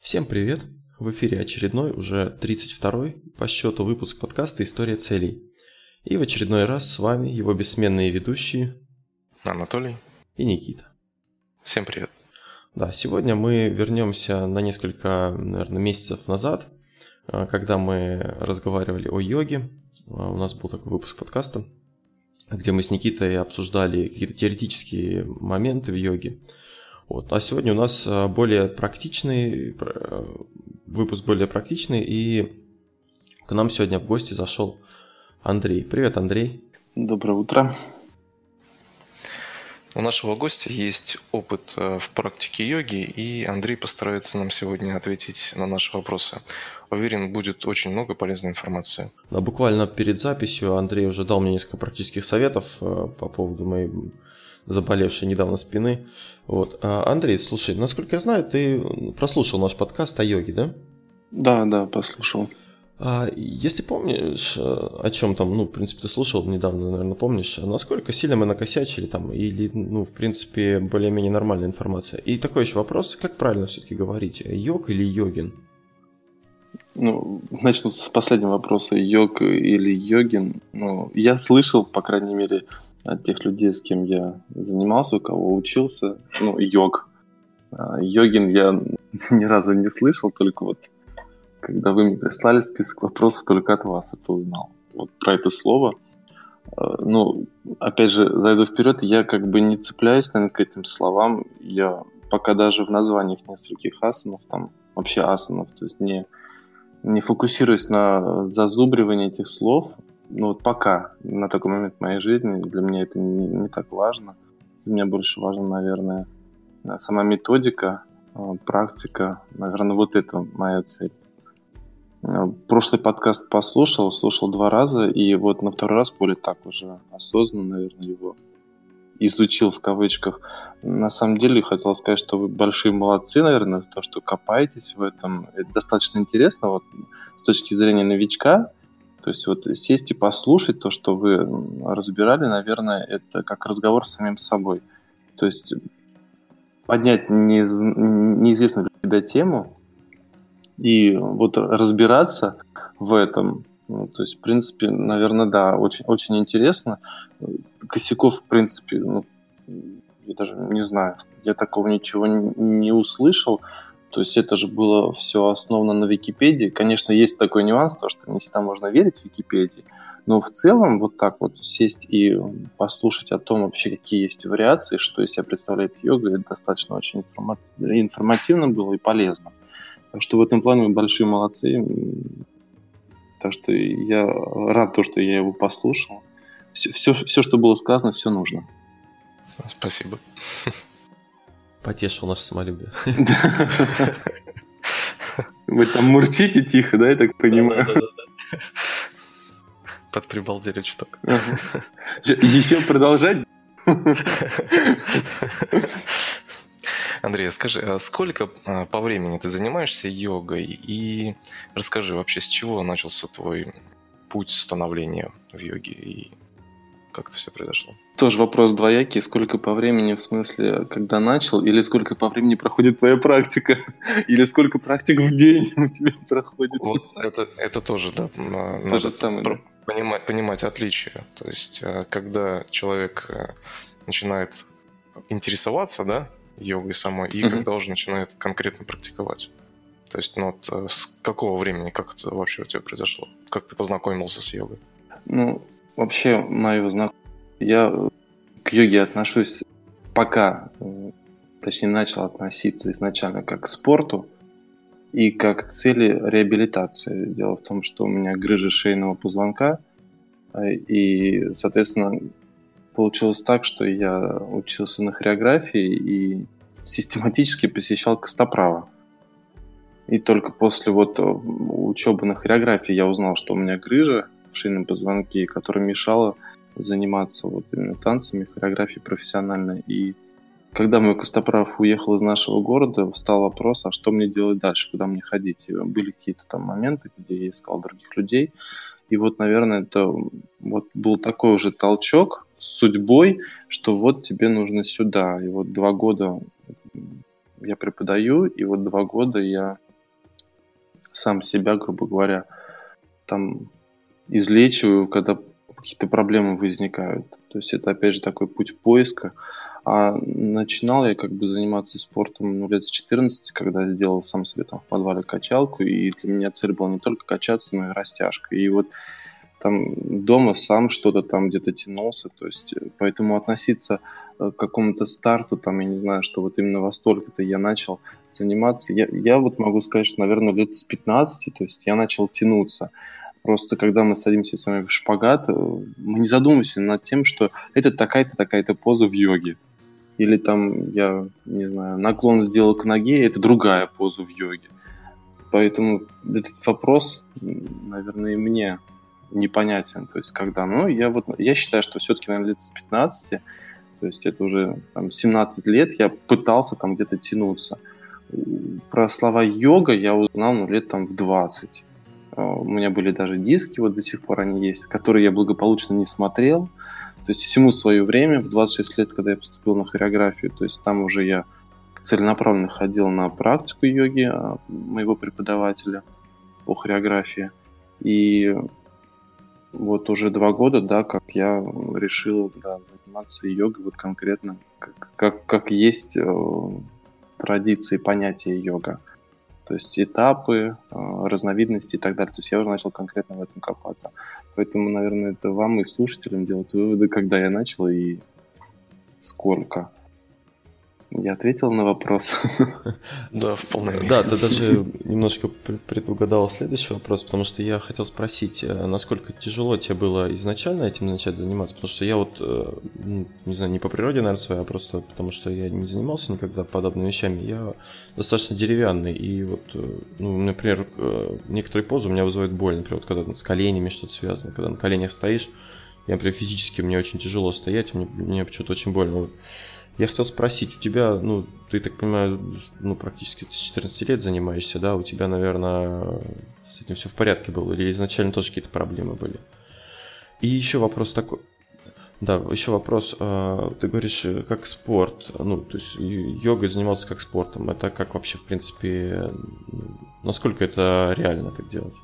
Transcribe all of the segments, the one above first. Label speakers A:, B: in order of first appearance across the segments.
A: Всем привет! В эфире очередной, уже 32-й по счету выпуск подкаста «История целей». И в очередной раз с вами его бессменные ведущие
B: Анатолий
A: и Никита.
B: Всем привет!
A: Да, сегодня мы вернемся на несколько, наверное, месяцев назад, а, когда мы разговаривали о йоге. А, у нас был такой выпуск подкаста, где мы с Никитой обсуждали какие-то теоретические моменты в йоге. Вот. А сегодня у нас а, более практичный выпуск, более практичный, и к нам сегодня в гости зашел Андрей. Привет, Андрей.
C: Доброе утро.
B: У нашего гостя есть опыт э, в практике йоги, и Андрей постарается нам сегодня ответить на наши вопросы. Уверен, будет очень много полезной информации.
A: Да, буквально перед записью Андрей уже дал мне несколько практических советов э, по поводу моей заболевшей недавно спины. Вот. А, Андрей, слушай, насколько я знаю, ты прослушал наш подкаст о йоге, да?
C: Да, да, послушал.
A: А если помнишь, э, о чем там, ну, в принципе, ты слушал недавно, наверное, помнишь, насколько сильно мы накосячили там, или, ну, в принципе, более-менее нормальная информация. И такой еще вопрос, как правильно все-таки говорить, йог или йогин?
C: Ну, начну с последнего вопроса, йог или йогин. Ну, я слышал, по крайней мере, от тех людей, с кем я занимался, у кого учился, ну, йог. А йогин я ни разу не слышал, только вот когда вы мне прислали список вопросов, только от вас это узнал. Вот про это слово. А, ну, опять же, зайду вперед, я как бы не цепляюсь, наверное, к этим словам. Я пока даже в названиях нескольких асанов, там вообще асанов, то есть не, не фокусируюсь на зазубривании этих слов. Ну вот пока, на такой момент в моей жизни, для меня это не, не так важно. Для меня больше важно, наверное, сама методика, а, практика. Наверное, вот это моя цель. Э, прошлый подкаст послушал, слушал два раза, и вот на второй раз более так уже осознанно, наверное, его изучил в кавычках. На самом деле хотел сказать, что вы большие молодцы, наверное, то, что копаетесь в этом. Это достаточно интересно вот, с точки зрения новичка. То есть вот сесть и послушать то, что вы разбирали, наверное, это как разговор с самим собой. То есть поднять неизвестную для тебя тему, и вот разбираться в этом, ну, то есть, в принципе, наверное, да, очень, очень интересно. Косяков, в принципе, ну, я даже не знаю, я такого ничего не, не услышал. То есть это же было все основано на Википедии. Конечно, есть такой нюанс, то, что не всегда можно верить в Википедии, но в целом вот так вот сесть и послушать о том вообще, какие есть вариации, что из себя представляет йога, это достаточно очень информативно было и полезно. Так что в этом плане вы большие молодцы. Так что я рад то, что я его послушал. Все, все, все что было сказано, все нужно.
B: Спасибо.
A: Потешил наше самолюбие.
C: Вы там мурчите тихо, да, я так понимаю?
B: Под прибалдели чуток.
C: Еще продолжать?
B: Андрей, скажи, а сколько а, по времени ты занимаешься йогой? И расскажи вообще, с чего начался твой путь становления в йоге и как это все произошло?
C: Тоже вопрос двоякий. Сколько по времени, в смысле, когда начал, или сколько по времени проходит твоя практика, или сколько практик в день у тебя проходит?
B: Вот это, это тоже, да.
C: То Надо же самое, да?
B: Понимать, понимать отличия. То есть, э, когда человек э, начинает интересоваться, да, йогой самой, и mm-hmm. когда уже начинает конкретно практиковать. То есть, ну вот э, с какого времени, как это вообще у тебя произошло? Как ты познакомился с йогой?
C: Ну, вообще, мое знакомство... Я э, к йоге отношусь пока, э, точнее, начал относиться изначально как к спорту и как к цели реабилитации. Дело в том, что у меня грыжа шейного позвонка, и, соответственно, получилось так, что я учился на хореографии и систематически посещал Костоправа. И только после вот э, учебы на хореографии я узнал, что у меня грыжа в шейном позвонке, которая мешала заниматься вот именно танцами, хореографией профессионально. И когда мой Костоправ уехал из нашего города, встал вопрос, а что мне делать дальше, куда мне ходить. И были какие-то там моменты, где я искал других людей. И вот, наверное, это вот был такой уже толчок, судьбой, что вот тебе нужно сюда. И вот два года я преподаю, и вот два года я сам себя, грубо говоря, там излечиваю, когда какие-то проблемы возникают. То есть это, опять же, такой путь поиска. А начинал я как бы заниматься спортом ну, лет с 14, когда сделал сам себе там в подвале качалку, и для меня цель была не только качаться, но и растяжка. И вот там дома сам что-то там где-то тянулся, то есть э, поэтому относиться э, к какому-то старту, там, я не знаю, что вот именно во столько-то я начал заниматься, я, я вот могу сказать, что, наверное, лет с 15, то есть я начал тянуться. Просто когда мы садимся с вами в шпагат, э, мы не задумываемся над тем, что это такая-то, такая-то поза в йоге. Или там, я не знаю, наклон сделал к ноге, это другая поза в йоге. Поэтому этот вопрос, наверное, и мне непонятен. То есть, когда, ну, я вот, я считаю, что все-таки, наверное, лет с 15, то есть это уже там, 17 лет, я пытался там где-то тянуться. Про слова йога я узнал, ну, лет там в 20. А, у меня были даже диски, вот до сих пор они есть, которые я благополучно не смотрел. То есть всему свое время, в 26 лет, когда я поступил на хореографию, то есть там уже я целенаправленно ходил на практику йоги а, моего преподавателя по хореографии. И вот уже два года, да, как я решил да, заниматься йогой вот конкретно, как, как, как есть э, традиции понятия йога. То есть этапы, э, разновидности и так далее. То есть я уже начал конкретно в этом копаться. Поэтому, наверное, это вам и слушателям делать выводы, когда я начал и сколько. Я ответил на вопрос.
B: Да, вполне.
A: Да, ты даже немножко предугадал следующий вопрос, потому что я хотел спросить, э, насколько тяжело тебе было изначально этим начать заниматься, потому что я вот, э, не знаю, не по природе, наверное, своей, а просто потому что я не занимался никогда подобными вещами, я достаточно деревянный, и вот, э, ну, например, некоторые позы у меня вызывают боль, например, вот когда с коленями что-то связано, когда на коленях стоишь, я, например, физически мне очень тяжело стоять, мне, мне почему-то очень больно. Я хотел спросить, у тебя, ну, ты, так понимаю, ну, практически с 14 лет занимаешься, да? У тебя, наверное, с этим все в порядке было? Или изначально тоже какие-то проблемы были? И еще вопрос такой. Да, еще вопрос. А, ты говоришь, э, как спорт. Ну, то есть йогой занимался как спортом. Это как вообще, в принципе, насколько это реально так делать?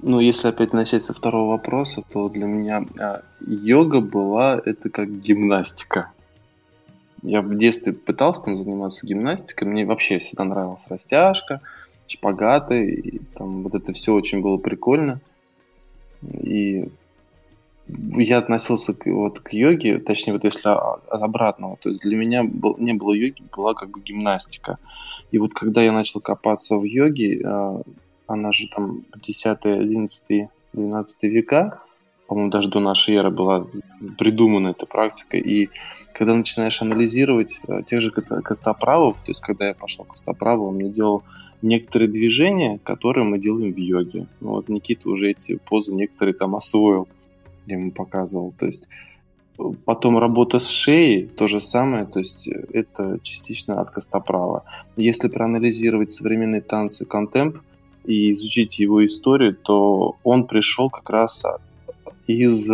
C: Ну, если опять начать со второго вопроса, то для меня а, йога была это как гимнастика. Я в детстве пытался там заниматься гимнастикой. Мне вообще всегда нравилась растяжка, шпагаты. И там вот это все очень было прикольно. И я относился к, вот, к йоге, точнее, вот если обратного, то есть для меня был, не было йоги, была как бы гимнастика. И вот когда я начал копаться в йоге, а, она же там 10, 11, 12 века, по-моему, даже до нашей эры была придумана эта практика. И когда начинаешь анализировать э, тех же костоправов, то есть когда я пошел к костоправу, он мне делал некоторые движения, которые мы делаем в йоге. Ну, вот Никита уже эти позы некоторые там освоил, я ему показывал. То есть э, Потом работа с шеей, то же самое, то есть э, это частично от костоправа. Если проанализировать современные танцы контемп и изучить его историю, то он пришел как раз из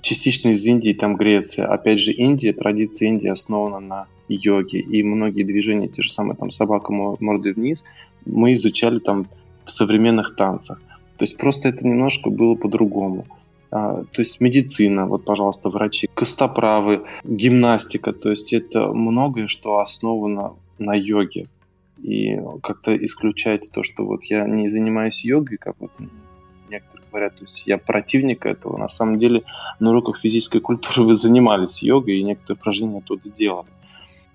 C: частично из Индии, там Греция. Опять же, Индия, традиция Индии основана на йоге, и многие движения, те же самые там собака мордой вниз, мы изучали там в современных танцах. То есть просто это немножко было по-другому. А, то есть медицина, вот, пожалуйста, врачи, костоправы, гимнастика, то есть это многое, что основано на йоге. И как-то исключать то, что вот я не занимаюсь йогой, как вот некоторые говорят, то есть я противник этого. На самом деле на уроках физической культуры вы занимались йогой и некоторые упражнения оттуда делали.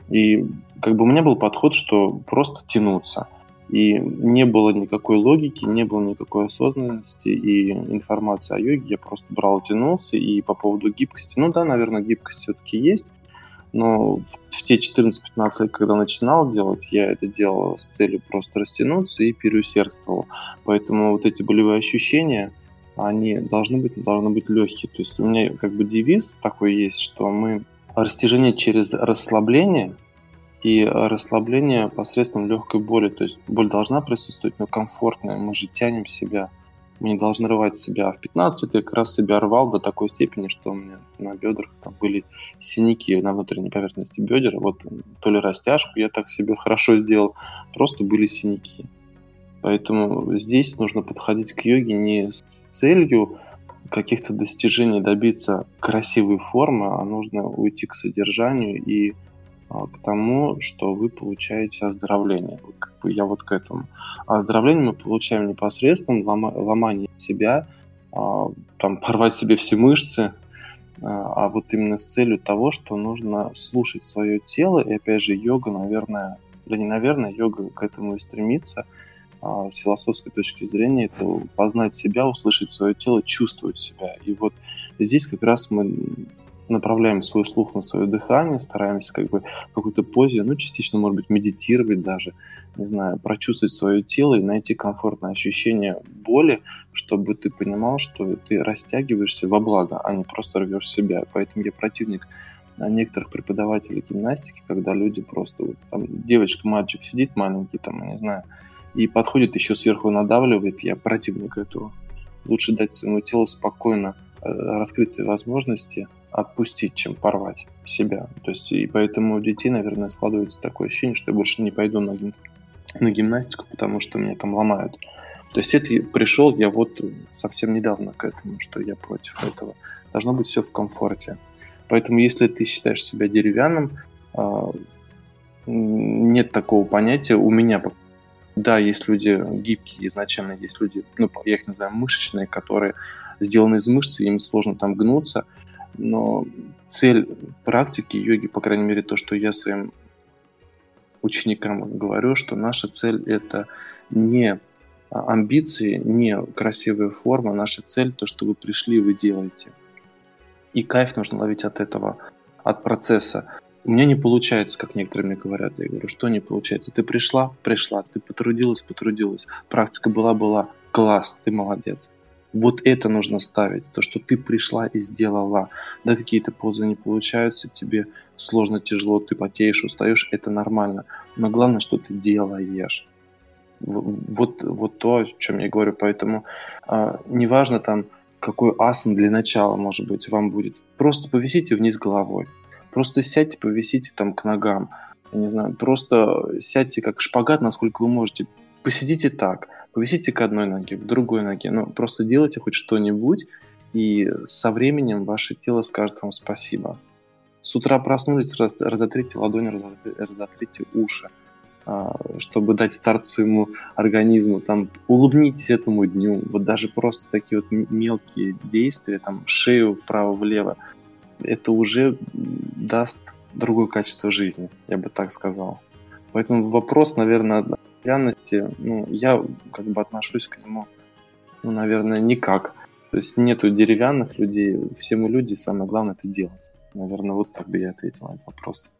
C: И как бы у меня был подход, что просто тянуться. И не было никакой логики, не было никакой осознанности и информации о йоге. Я просто брал, тянулся. И по поводу гибкости, ну да, наверное, гибкость все-таки есть. Но в, в те 14-15 когда начинал делать, я это делал с целью просто растянуться и переусердствовал. Поэтому вот эти болевые ощущения, они должны быть, должны быть легкие. То есть у меня как бы девиз такой есть, что мы растяжение через расслабление и расслабление посредством легкой боли. То есть боль должна присутствовать, но комфортная. Мы же тянем себя мы не должны рвать себя. А в 15 я как раз себя рвал до такой степени, что у меня на бедрах там были синяки на внутренней поверхности бедер. Вот то ли растяжку я так себе хорошо сделал, просто были синяки. Поэтому здесь нужно подходить к йоге не с целью каких-то достижений добиться красивой формы, а нужно уйти к содержанию и к тому, что вы получаете оздоровление. Я вот к этому. А оздоровление мы получаем непосредственно лома, ломание себя, а, там порвать себе все мышцы, а, а вот именно с целью того, что нужно слушать свое тело, и опять же йога, наверное, да не наверное, йога к этому и стремится, а, с философской точки зрения, это познать себя, услышать свое тело, чувствовать себя. И вот здесь как раз мы направляем свой слух на свое дыхание, стараемся как бы в какой-то позе, ну, частично, может быть, медитировать даже, не знаю, прочувствовать свое тело и найти комфортное ощущение боли, чтобы ты понимал, что ты растягиваешься во благо, а не просто рвешь себя. Поэтому я противник некоторых преподавателей гимнастики, когда люди просто, вот, там, девочка, мальчик сидит маленький, там, не знаю, и подходит еще сверху надавливает, я противник этого. Лучше дать своему телу спокойно э, раскрыть свои возможности, отпустить, чем порвать себя. То есть, и поэтому у детей, наверное, складывается такое ощущение, что я больше не пойду на, на гимнастику, потому что меня там ломают. То есть это пришел я вот совсем недавно к этому, что я против этого. Должно быть все в комфорте. Поэтому если ты считаешь себя деревянным, а, нет такого понятия у меня, да, есть люди гибкие изначально, есть люди, ну, я их называю мышечные, которые сделаны из мышц, им сложно там гнуться, но цель практики йоги, по крайней мере, то, что я своим ученикам говорю, что наша цель – это не амбиции, не красивая форма, наша цель – то, что вы пришли, вы делаете. И кайф нужно ловить от этого, от процесса. У меня не получается, как некоторые мне говорят. Я говорю, что не получается? Ты пришла? Пришла. Ты потрудилась? Потрудилась. Практика была-была. Класс, ты молодец. Вот это нужно ставить. То, что ты пришла и сделала. Да, какие-то позы не получаются, тебе сложно, тяжело, ты потеешь, устаешь, это нормально. Но главное, что ты делаешь. Вот, вот то, о чем я говорю. Поэтому э, неважно там, какой асан для начала, может быть, вам будет. Просто повисите вниз головой. Просто сядьте, повисите там к ногам. Я не знаю, просто сядьте как шпагат, насколько вы можете. Посидите так, повисите к одной ноге, к другой ноге. Ну, просто делайте хоть что-нибудь, и со временем ваше тело скажет вам спасибо. С утра проснулись, раз, разотрите ладони, разотрите уши, а, чтобы дать старт своему организму. Там, улыбнитесь этому дню. Вот даже просто такие вот мелкие действия, там, шею вправо-влево, это уже даст другое качество жизни, я бы так сказал. Поэтому вопрос, наверное, одностоянности, ну, я как бы отношусь к нему, ну, наверное, никак. То есть нету деревянных людей, все мы люди, самое главное это делать. Наверное, вот так бы я ответил на этот вопрос.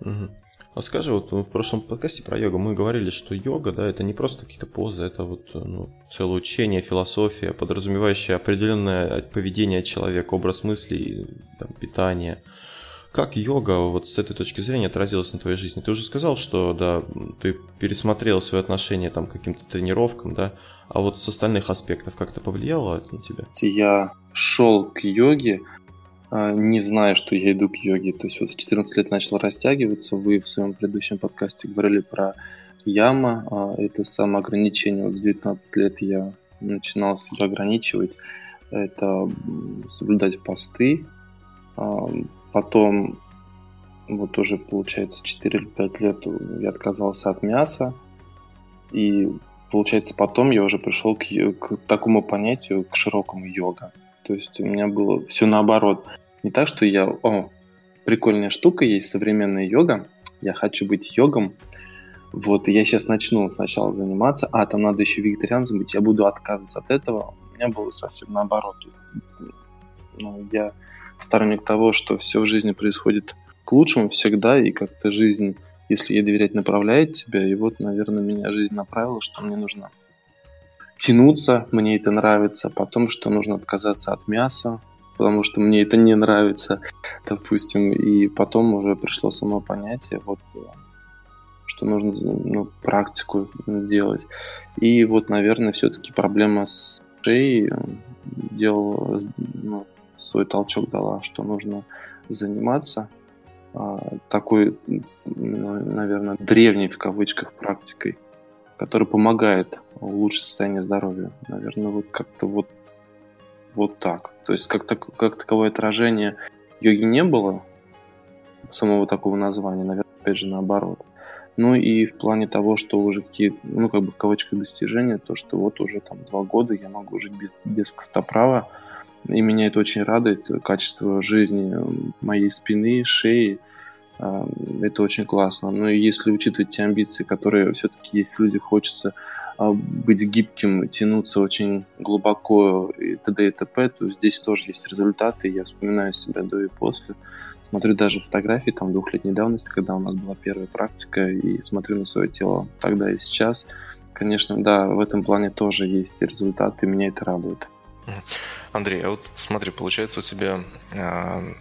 A: Угу. А скажи, вот в прошлом подкасте про йогу мы говорили, что йога, да, это не просто какие-то позы, это вот ну, целое учение, философия, подразумевающая определенное поведение человека, образ мыслей, там, питание. Как йога вот с этой точки зрения отразилась на твоей жизни? Ты уже сказал, что да, ты пересмотрел свое отношение там, к каким-то тренировкам, да, а вот с остальных аспектов как-то повлияло это на тебя?
C: Я шел к йоге а, не зная, что я иду к йоге. То есть вот с 14 лет начал растягиваться. Вы в своем предыдущем подкасте говорили про яма. А, это самоограничение. Вот с 19 лет я начинал себя ограничивать. Это соблюдать посты. Потом, вот уже получается 4 или 5 лет я отказался от мяса. И получается потом я уже пришел к, к такому понятию, к широкому йога. То есть у меня было все наоборот. Не так, что я, о, прикольная штука есть, современная йога, я хочу быть йогом, вот, я сейчас начну сначала заниматься, а, там надо еще вегетарианцем быть, я буду отказываться от этого. У меня было совсем наоборот. Ну, я сторонник того, что все в жизни происходит к лучшему всегда, и как-то жизнь, если ей доверять, направляет тебя, и вот, наверное, меня жизнь направила, что мне нужно тянуться, мне это нравится, потом, что нужно отказаться от мяса, потому что мне это не нравится, допустим. И потом уже пришло само понятие, вот, что нужно ну, практику делать. И вот, наверное, все-таки проблема с шеей делала, ну, свой толчок дала, что нужно заниматься а, такой, наверное, древней в кавычках практикой, которая помогает улучшить состояние здоровья. Наверное, вот как-то вот, вот так. То есть как, так, как таковое отражение йоги не было, самого такого названия, наверное, опять же наоборот. Ну и в плане того, что уже какие, ну как бы в кавычках достижения, то что вот уже там два года я могу жить без, без костоправа, и меня это очень радует, качество жизни моей спины, шеи, а, это очень классно. Но если учитывать те амбиции, которые все-таки есть в людях, хочется а, быть гибким, тянуться очень глубоко и т.д. и т.п., то здесь тоже есть результаты. Я вспоминаю себя до и после. Смотрю даже фотографии там двухлетней давности, когда у нас была первая практика, и смотрю на свое тело тогда и сейчас. Конечно, да, в этом плане тоже есть результаты, меня это радует.
B: Андрей, а вот смотри, получается у тебя э,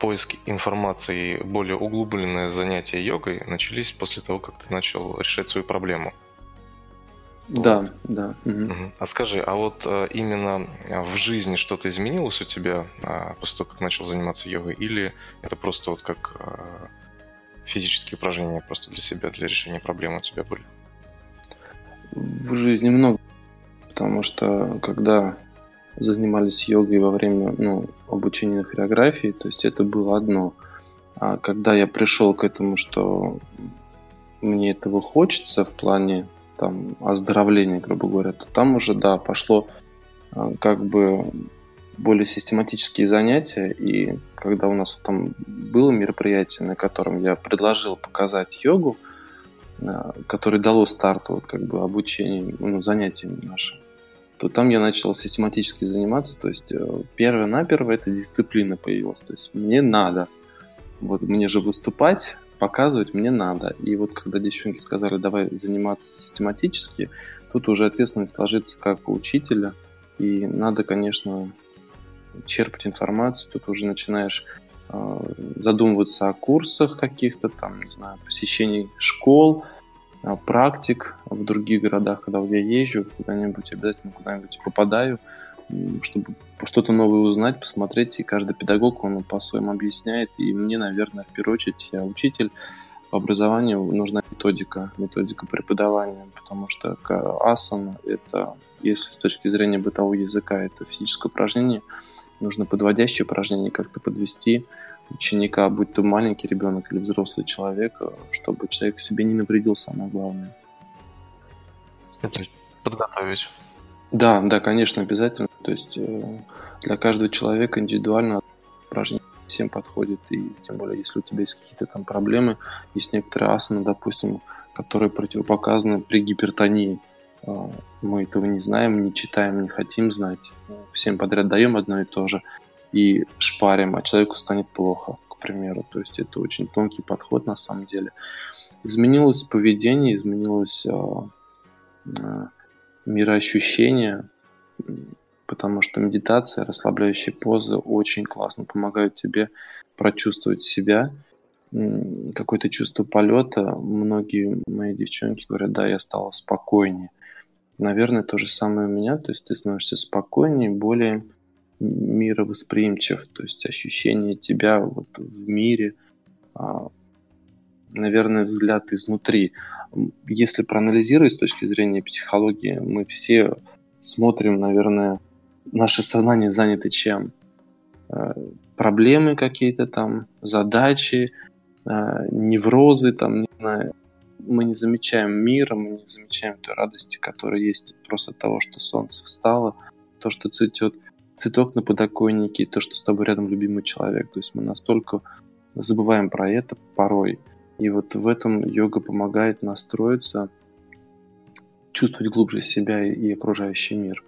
B: поиск информации, более углубленное занятия йогой начались после того, как ты начал решать свою проблему.
C: Да, вот. да.
B: Угу. А скажи, а вот а, именно в жизни что-то изменилось у тебя а, после того, как начал заниматься йогой, или это просто вот как а, физические упражнения просто для себя, для решения проблемы у тебя были?
C: В жизни много, потому что когда занимались йогой во время ну, обучения хореографии, то есть это было одно. А когда я пришел к этому, что мне этого хочется в плане там, оздоровления, грубо говоря, то там уже, да, пошло а, как бы более систематические занятия, и когда у нас там было мероприятие, на котором я предложил показать йогу, а, которое дало старт вот, как бы обучению, ну, занятиям нашим, то там я начал систематически заниматься. То есть э, первое-наперво эта дисциплина появилась. То есть мне надо. Вот мне же выступать, показывать мне надо. И вот когда девчонки сказали, давай заниматься систематически, тут уже ответственность ложится как у учителя. И надо, конечно, черпать информацию. Тут уже начинаешь э, задумываться о курсах каких-то, там, не знаю, посещении школ, практик в других городах, когда я езжу, куда-нибудь обязательно куда-нибудь попадаю, чтобы что-то новое узнать, посмотреть, и каждый педагог, он по-своему объясняет, и мне, наверное, в первую очередь, я учитель, по образованию нужна методика, методика преподавания, потому что асана – это, если с точки зрения бытового языка, это физическое упражнение, нужно подводящее упражнение как-то подвести ученика, будь то маленький ребенок или взрослый человек, чтобы человек себе не навредил, самое главное.
B: Подготовить.
C: Да, да, конечно, обязательно. То есть э, для каждого человека индивидуально упражнение всем подходит, и тем более, если у тебя есть какие-то там проблемы, есть некоторые асаны, допустим, которые противопоказаны при гипертонии. А, мы этого не знаем, не читаем, не хотим знать. Всем подряд даем одно и то же и шпарим, а человеку станет плохо, к примеру. То есть это очень тонкий подход на самом деле. Изменилось поведение, изменилось а, а, мироощущение, потому что медитация, расслабляющие позы очень классно помогают тебе прочувствовать себя, какое-то чувство полета. Многие мои девчонки говорят, да, я стала спокойнее. Наверное, то же самое у меня, то есть ты становишься спокойнее, более мировосприимчив, то есть ощущение тебя вот в мире, а, наверное, взгляд изнутри. Если проанализировать с точки зрения психологии, мы все смотрим, наверное, наше сознание занято чем? Э, проблемы какие-то там, задачи, э, неврозы, там, не знаю, мы не замечаем мира, мы не замечаем той радости, которая есть просто от того, что солнце встало, то, что цветет цветок на подоконнике, то, что с тобой рядом любимый человек. То есть мы настолько забываем про это порой. И вот в этом йога помогает настроиться, чувствовать глубже себя и окружающий мир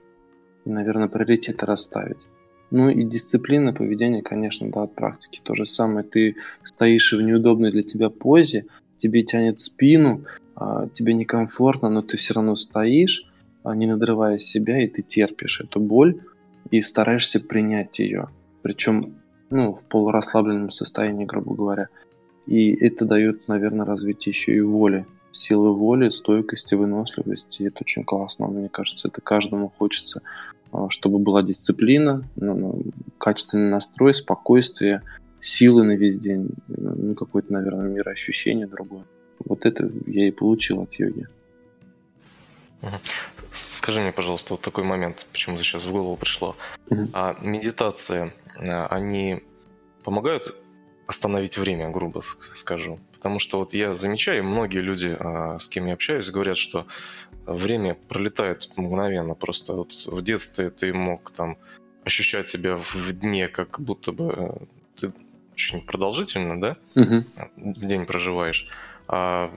C: и, наверное, приоритеты расставить. Ну и дисциплина поведения, конечно, да, от практики. То же самое, ты стоишь в неудобной для тебя позе, тебе тянет спину, а, тебе некомфортно, но ты все равно стоишь, а, не надрывая себя, и ты терпишь эту боль и стараешься принять ее. Причем ну, в полурасслабленном состоянии, грубо говоря. И это дает, наверное, развитие еще и воли. Силы воли, стойкости, выносливости. Это очень классно. Мне кажется, это каждому хочется а, чтобы была дисциплина, ну, ну, качественный настрой, спокойствие, силы на весь день, ну, какое-то, наверное, мироощущение другое. Вот это я и получил от йоги.
B: Скажи мне, пожалуйста, вот такой момент, почему-то сейчас в голову пришло. А медитация, а, они помогают остановить время, грубо скажу? Потому что вот я замечаю, многие люди, а, с кем я общаюсь, говорят, что время пролетает мгновенно. Просто вот в детстве ты мог там ощущать себя в дне, как будто бы э, ты очень продолжительно, да, угу. день проживаешь. А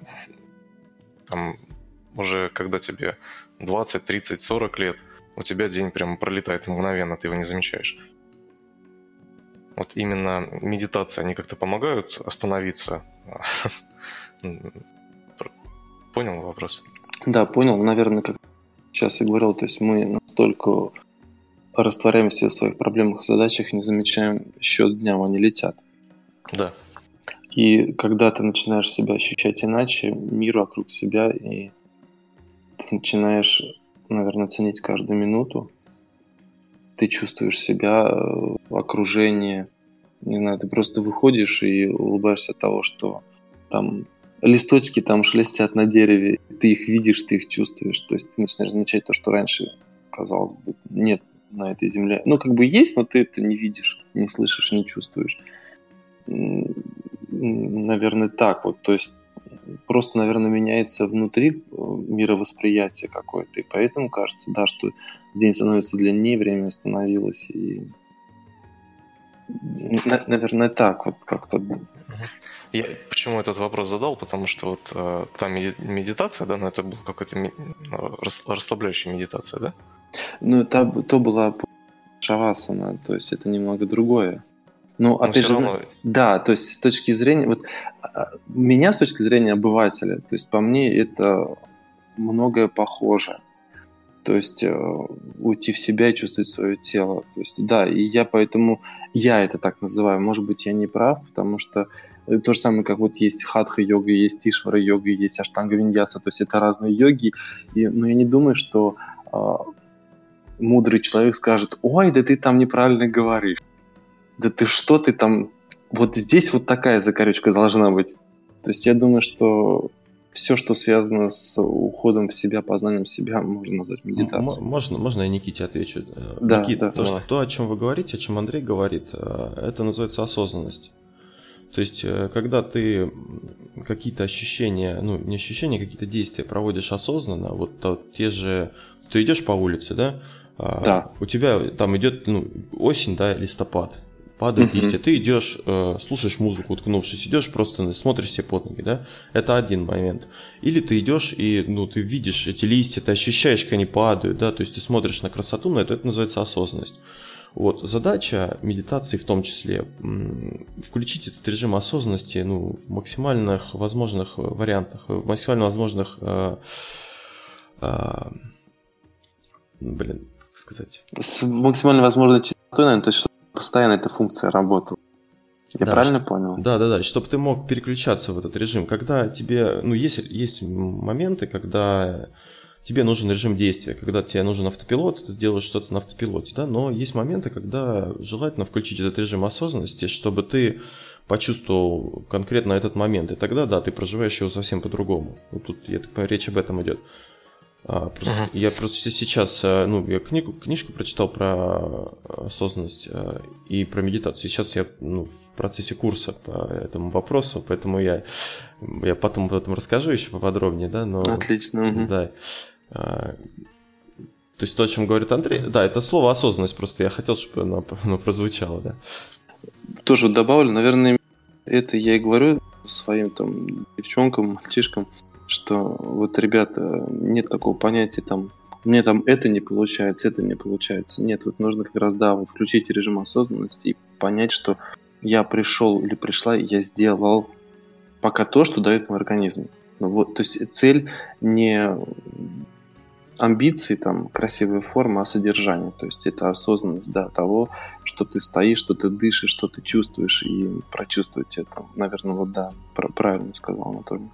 B: там уже когда тебе 20, 30, 40 лет, у тебя день прямо пролетает мгновенно, ты его не замечаешь. Вот именно медитация, они как-то помогают остановиться Понял вопрос?
C: Да, понял. Наверное, как сейчас и говорил, то есть мы настолько растворяемся в своих проблемах и задачах, не замечаем счет дням, они летят.
B: Да.
C: И когда ты начинаешь себя ощущать иначе, мир вокруг себя, и начинаешь, наверное, ценить каждую минуту, ты чувствуешь себя в окружении, не знаю, ты просто выходишь и улыбаешься от того, что там листочки там шелестят на дереве, ты их видишь, ты их чувствуешь, то есть ты начинаешь замечать то, что раньше, казалось бы, нет на этой земле. Ну, как бы есть, но ты это не видишь, не слышишь, не чувствуешь. Наверное, так вот, то есть просто, наверное, меняется внутри э, мировосприятие какое-то, и поэтому кажется, да, что день становится длиннее, время остановилось, и наверное, так вот как-то.
B: Я почему этот вопрос задал? Потому что вот э, там медитация, да, но это была какая-то ми- ну, расслабляющая медитация, да?
C: Ну, это, то была шавасана, то есть это немного другое. Но, но опять же, равно... да, то есть с точки зрения, вот а, меня с точки зрения обывателя, то есть по мне это многое похоже. То есть э, уйти в себя и чувствовать свое тело. То есть да, и я поэтому, я это так называю, может быть, я не прав, потому что то же самое, как вот есть хатха-йога, есть ишвара йога, есть аштанга виньяса, то есть это разные йоги, и, но я не думаю, что э, мудрый человек скажет, ой, да ты там неправильно говоришь, да ты что ты там, вот здесь вот такая закорючка должна быть. То есть я думаю, что все, что связано с уходом в себя, познанием себя, можно назвать медитацией.
A: Можно, можно я Никите отвечу?
C: Э, да,
A: Никит,
C: да,
A: то, что, то, о чем вы говорите, о чем Андрей говорит, э, это называется осознанность. То есть, э, когда ты какие-то ощущения, ну, не ощущения, какие-то действия проводишь осознанно, вот то, те же, ты идешь по улице, да?
C: А, да.
A: У тебя там идет, ну, осень, да, листопад, падают uh-huh. листья, ты идешь, э, слушаешь музыку, уткнувшись, идешь просто смотришь себе под ноги, да? Это один момент. Или ты идешь и, ну, ты видишь эти листья, ты ощущаешь, как они падают, да, то есть ты смотришь на красоту, но это, это называется осознанность. Вот, задача медитации в том числе включить этот режим осознанности ну, в максимальных возможных вариантах, в максимально возможных э, э, блин, как сказать?
C: С максимально возможной частотой, наверное, то есть постоянно эта функция работала. Я да, правильно
A: что,
C: понял?
A: Да, да, да, чтобы ты мог переключаться в этот режим. Когда тебе, ну, есть, есть моменты, когда тебе нужен режим действия. Когда тебе нужен автопилот, ты делаешь что-то на автопилоте, да, но есть моменты, когда желательно включить этот режим осознанности, чтобы ты почувствовал конкретно этот момент, и тогда, да, ты проживаешь его совсем по-другому. Вот тут, я так понимаю, речь об этом идет. А, просто, uh-huh. Я просто сейчас, э, ну, я книгу, книжку прочитал про осознанность э, и про медитацию. Сейчас я ну, в процессе курса по этому вопросу, поэтому я, я потом об этом расскажу еще поподробнее, да, но...
C: Отлично. Угу.
A: Да. А, то есть то, о чем говорит Андрей, да, это слово осознанность, просто я хотел, чтобы оно, оно прозвучало, да.
C: Тоже добавлю, наверное, это я и говорю своим там девчонкам, мальчишкам, что вот, ребята, нет такого понятия там, мне там это не получается, это не получается. Нет, вот нужно как раз, да, вот включить режим осознанности и понять, что я пришел или пришла, я сделал пока то, что дает мой организм. Ну, вот, то есть цель не амбиции, там, красивая форма, а содержание. То есть это осознанность, да, того, что ты стоишь, что ты дышишь, что ты чувствуешь, и прочувствовать это. Наверное, вот да, правильно сказал Анатолий.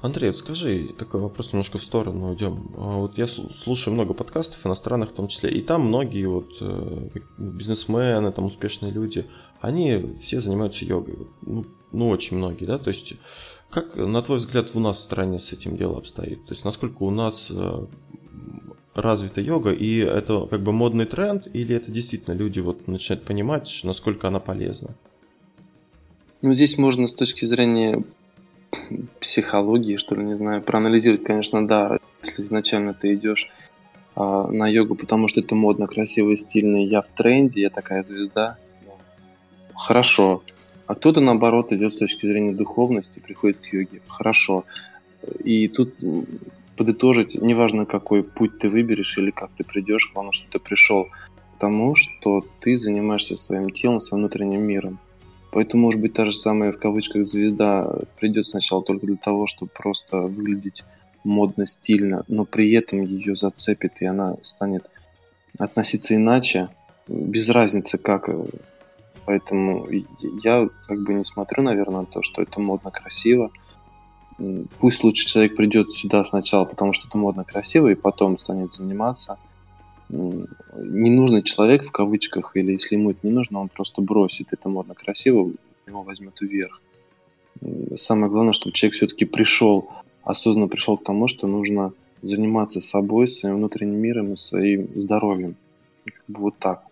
A: Андрей, скажи, такой вопрос немножко в сторону уйдем. А вот я слушаю много подкастов иностранных в том числе, и там многие вот э, бизнесмены, там успешные люди, они все занимаются йогой. Ну, ну, очень многие, да, то есть как, на твой взгляд, у нас в стране с этим дело обстоит? То есть насколько у нас э, развита йога, и это как бы модный тренд, или это действительно люди вот начинают понимать, насколько она полезна?
C: Ну, здесь можно с точки зрения психологии, что ли, не знаю, проанализировать, конечно, да, если изначально ты идешь а, на йогу, потому что это модно, красиво и стильно, я в тренде, я такая звезда, хорошо. А кто-то, наоборот, идет с точки зрения духовности, приходит к йоге, хорошо. И тут подытожить, неважно, какой путь ты выберешь или как ты придешь, главное, что ты пришел к тому, что ты занимаешься своим телом, своим внутренним миром. Поэтому, может быть, та же самая, в кавычках, звезда придет сначала только для того, чтобы просто выглядеть модно, стильно, но при этом ее зацепит, и она станет относиться иначе, без разницы, как. Поэтому я как бы не смотрю, наверное, на то, что это модно, красиво. Пусть лучше человек придет сюда сначала, потому что это модно, красиво, и потом станет заниматься – ненужный человек в кавычках, или если ему это не нужно, он просто бросит. Это модно красиво, его возьмет вверх. Самое главное, чтобы человек все-таки пришел, осознанно пришел к тому, что нужно заниматься собой, своим внутренним миром и своим здоровьем. Вот так,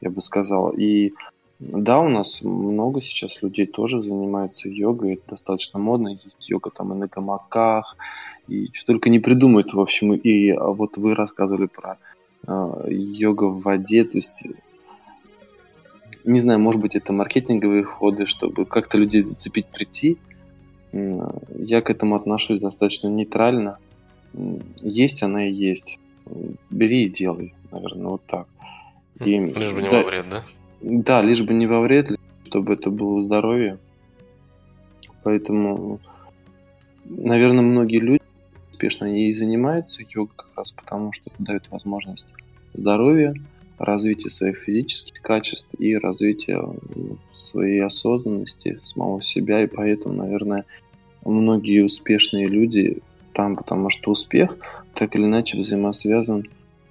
C: я бы сказал. И да, у нас много сейчас людей тоже занимаются йогой, это достаточно модно, есть йога там и на гамаках, и что только не придумают, в общем, и а вот вы рассказывали про йога в воде, то есть не знаю, может быть, это маркетинговые ходы, чтобы как-то людей зацепить, прийти. Я к этому отношусь достаточно нейтрально. Есть она и есть. Бери и делай, наверное, вот так.
B: И, лишь бы не да, во вред, да?
C: Да, лишь бы не во вред, чтобы это было здоровье. Поэтому, наверное, многие люди успешно ей занимаются, йога как раз потому, что это дает возможность здоровья, развития своих физических качеств и развития своей осознанности, самого себя. И поэтому, наверное, многие успешные люди там, потому что успех так или иначе взаимосвязан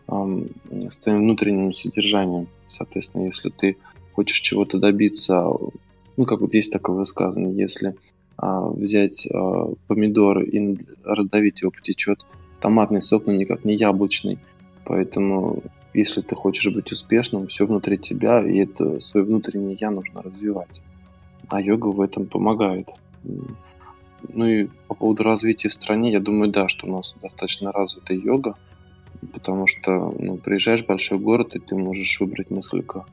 C: эм, с твоим внутренним содержанием. Соответственно, если ты хочешь чего-то добиться, ну, как вот есть такое высказывание, если взять а, помидор и раздавить его потечет томатный сок, но никак не яблочный. Поэтому, если ты хочешь быть успешным, все внутри тебя, и это свое внутреннее я нужно развивать. А йога в этом помогает. Ну и по поводу развития в стране, я думаю, да, что у нас достаточно развита йога, потому что ну, приезжаешь в большой город, и ты можешь выбрать несколько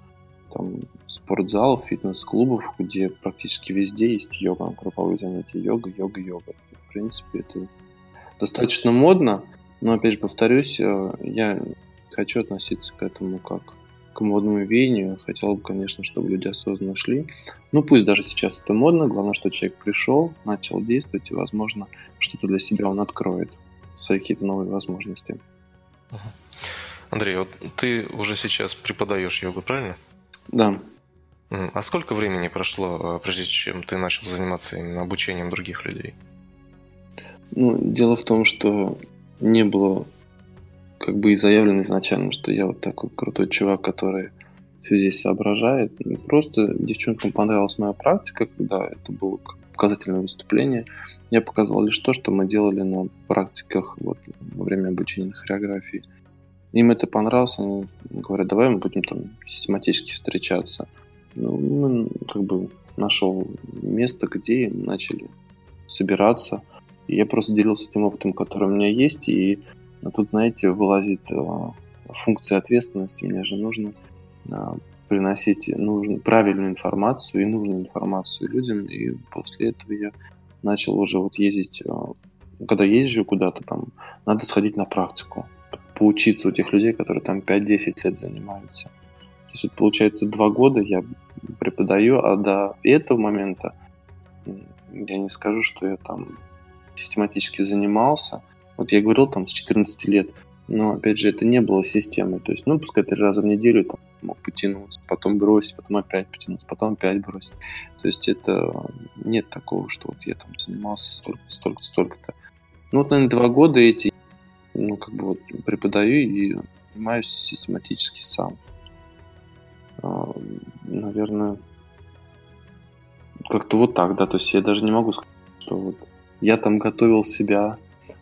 C: там, спортзалов, фитнес-клубов, где практически везде есть йога, групповые занятия йога, йога, йога. В принципе, это достаточно модно, но, опять же, повторюсь, э, я хочу относиться к этому как к модному веянию. Хотел бы, конечно, чтобы люди осознанно шли. Ну, пусть даже сейчас это модно, главное, что человек пришел, начал действовать, и, возможно, что-то для себя он откроет, свои какие-то новые возможности.
B: Андрей, вот ты уже сейчас преподаешь йогу, правильно?
C: Да.
B: А сколько времени прошло, а, прежде чем ты начал заниматься именно обучением других людей?
C: Ну, дело в том, что не было как бы и заявлено изначально, что я вот такой крутой чувак, который все здесь соображает. И просто девчонкам понравилась моя практика, когда это было показательное выступление. Я показывал лишь то, что мы делали на практиках вот, во время обучения на хореографии. Им это понравилось, они говорят, давай мы будем там систематически встречаться. Ну, мы как бы нашел место, где начали собираться. И я просто делился тем опытом, который у меня есть, и тут, знаете, вылазит э, функция ответственности. Мне же нужно э, приносить нужную, правильную информацию и нужную информацию людям. И после этого я начал уже вот ездить, когда езжу куда-то там, надо сходить на практику поучиться у тех людей, которые там 5-10 лет занимаются. То есть, вот, получается, два года я преподаю, а до этого момента я не скажу, что я там систематически занимался. Вот я говорил там с 14 лет, но опять же это не было системой. То есть, ну, пускай три раза в неделю там мог потянуться, потом бросить, потом опять потянуться, потом опять бросить. То есть это нет такого, что вот я там занимался столько, столько, столько-то. Ну вот, наверное, два года эти ну, как бы вот преподаю и занимаюсь систематически сам. А, наверное, как-то вот так, да, то есть я даже не могу сказать, что вот я там готовил себя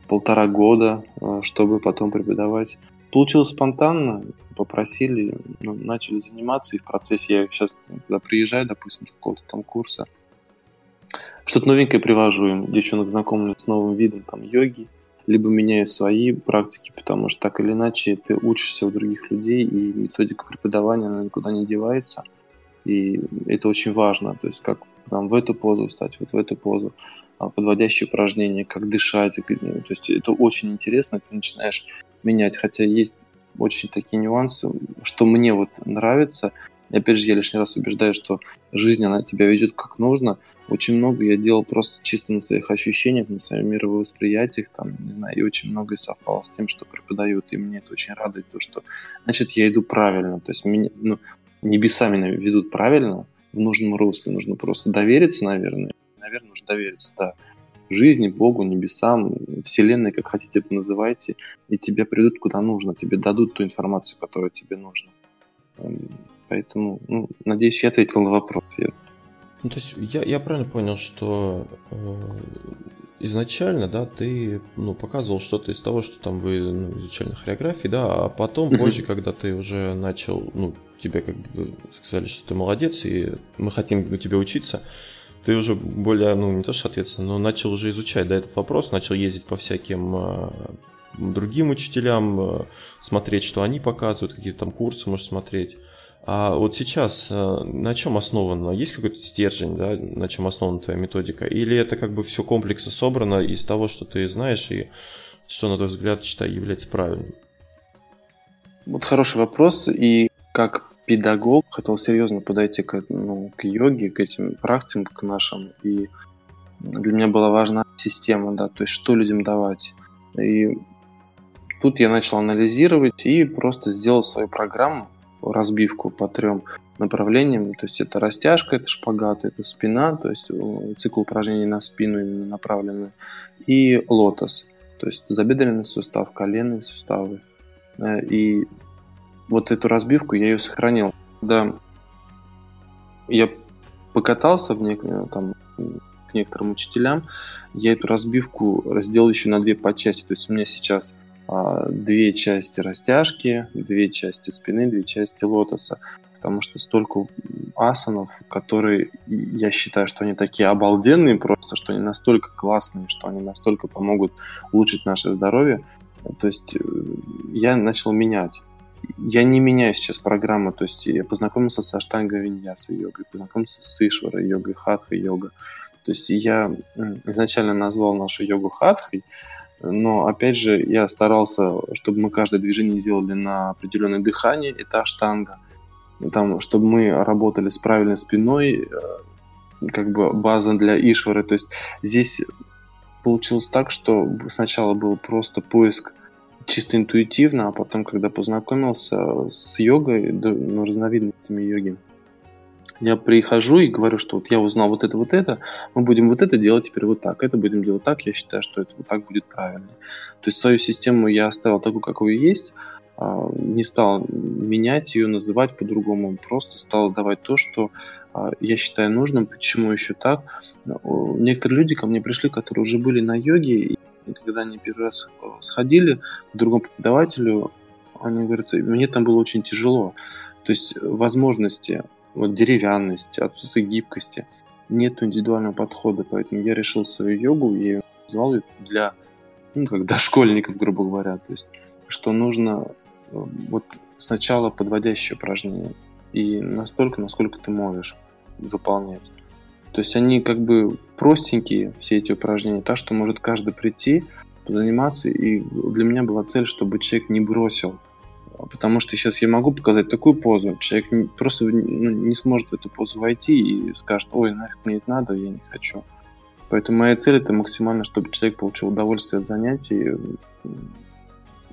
C: полтора года, э, чтобы потом преподавать. Получилось спонтанно, попросили, ну, начали заниматься, и в процессе я сейчас, когда приезжаю, допустим, с какого-то там курса, что-то новенькое привожу им, девчонок знакомлю с новым видом там йоги, либо меняю свои практики, потому что так или иначе ты учишься у других людей, и методика преподавания, она никуда не девается. И это очень важно, то есть как там в эту позу встать, вот в эту позу, а, подводящие упражнения, как дышать. Ну, то есть это очень интересно, ты начинаешь менять, хотя есть очень такие нюансы, что мне вот нравится. И опять же, я лишний раз убеждаю, что жизнь, она тебя ведет как нужно. Очень много я делал просто чисто на своих ощущениях, на своем мировосприятиях, там, не знаю, и очень многое совпало с тем, что преподают, и мне это очень радует, то, что, значит, я иду правильно, то есть меня, ну, небеса меня ведут правильно, в нужном русле, нужно просто довериться, наверное, наверное, нужно довериться, да, жизни, Богу, небесам, Вселенной, как хотите это называйте, и тебе придут куда нужно, тебе дадут ту информацию, которая тебе нужна. Поэтому, ну, надеюсь, я ответил на вопрос.
A: Ну, то есть я, я правильно понял, что э, изначально, да, ты ну, показывал что-то из того, что там вы ну, изучали на хореографии, да, а потом, позже, когда ты уже начал, ну, тебе как бы сказали, что ты молодец, и мы хотим у тебя учиться, ты уже более, ну, не то что ответственно, но начал уже изучать, да, этот вопрос, начал ездить по всяким э, другим учителям, э, смотреть, что они показывают, какие-то там курсы можешь смотреть. А вот сейчас э, на чем основано? Есть какой-то стержень, да, на чем основана твоя методика? Или это как бы все комплексно собрано из того, что ты знаешь, и что, на твой взгляд, считай, является правильным?
C: Вот хороший вопрос. И как педагог хотел серьезно подойти к, ну, к йоге, к этим практикам, к нашим. И для меня была важна система, да, то есть что людям давать. И тут я начал анализировать и просто сделал свою программу, разбивку по трем направлениям. То есть это растяжка, это шпагат, это спина, то есть э, цикл упражнений на спину именно направленный, и лотос, то есть забедренный сустав, коленные суставы. Э, и вот эту разбивку я ее сохранил. Да, я покатался в нек- там, к некоторым учителям, я эту разбивку разделал еще на две подчасти. То есть у меня сейчас две части растяжки, две части спины, две части лотоса. Потому что столько асанов, которые я считаю, что они такие обалденные просто, что они настолько классные, что они настолько помогут улучшить наше здоровье. То есть э, я начал менять. Я не меняю сейчас программу, то есть я познакомился со штанга виньяса йогой, познакомился с ишвара йогой, хатха йога. То есть я изначально назвал нашу йогу хатхой, но, опять же, я старался, чтобы мы каждое движение делали на определенное дыхание, это штанга. Там, чтобы мы работали с правильной спиной, э, как бы база для ишвары. То есть здесь получилось так, что сначала был просто поиск чисто интуитивно, а потом, когда познакомился с йогой, ну, разновидностями йоги, я прихожу и говорю, что вот я узнал вот это, вот это, мы будем вот это делать теперь вот так, это будем делать так, я считаю, что это вот так будет правильно. То есть свою систему я оставил такую, какую есть, а, не стал менять ее, называть по-другому, просто стал давать то, что а, я считаю нужным. Почему еще так? Некоторые люди ко мне пришли, которые уже были на йоге, и когда они первый раз э, сходили к другому преподавателю, они говорят, мне там было очень тяжело. То есть возможности вот деревянность, отсутствие гибкости. Нет индивидуального подхода, поэтому я решил свою йогу и назвал ее для, ну, как дошкольников, грубо говоря. То есть, что нужно э, вот сначала подводящее упражнение и настолько, насколько ты можешь выполнять. То есть они как бы простенькие, все эти упражнения, так что может каждый прийти, позаниматься. И для меня была цель, чтобы человек не бросил потому что сейчас я могу показать такую позу, человек просто ну, не сможет в эту позу войти и скажет, ой, нафиг мне это надо, я не хочу. Поэтому моя цель это максимально, чтобы человек получил удовольствие от занятий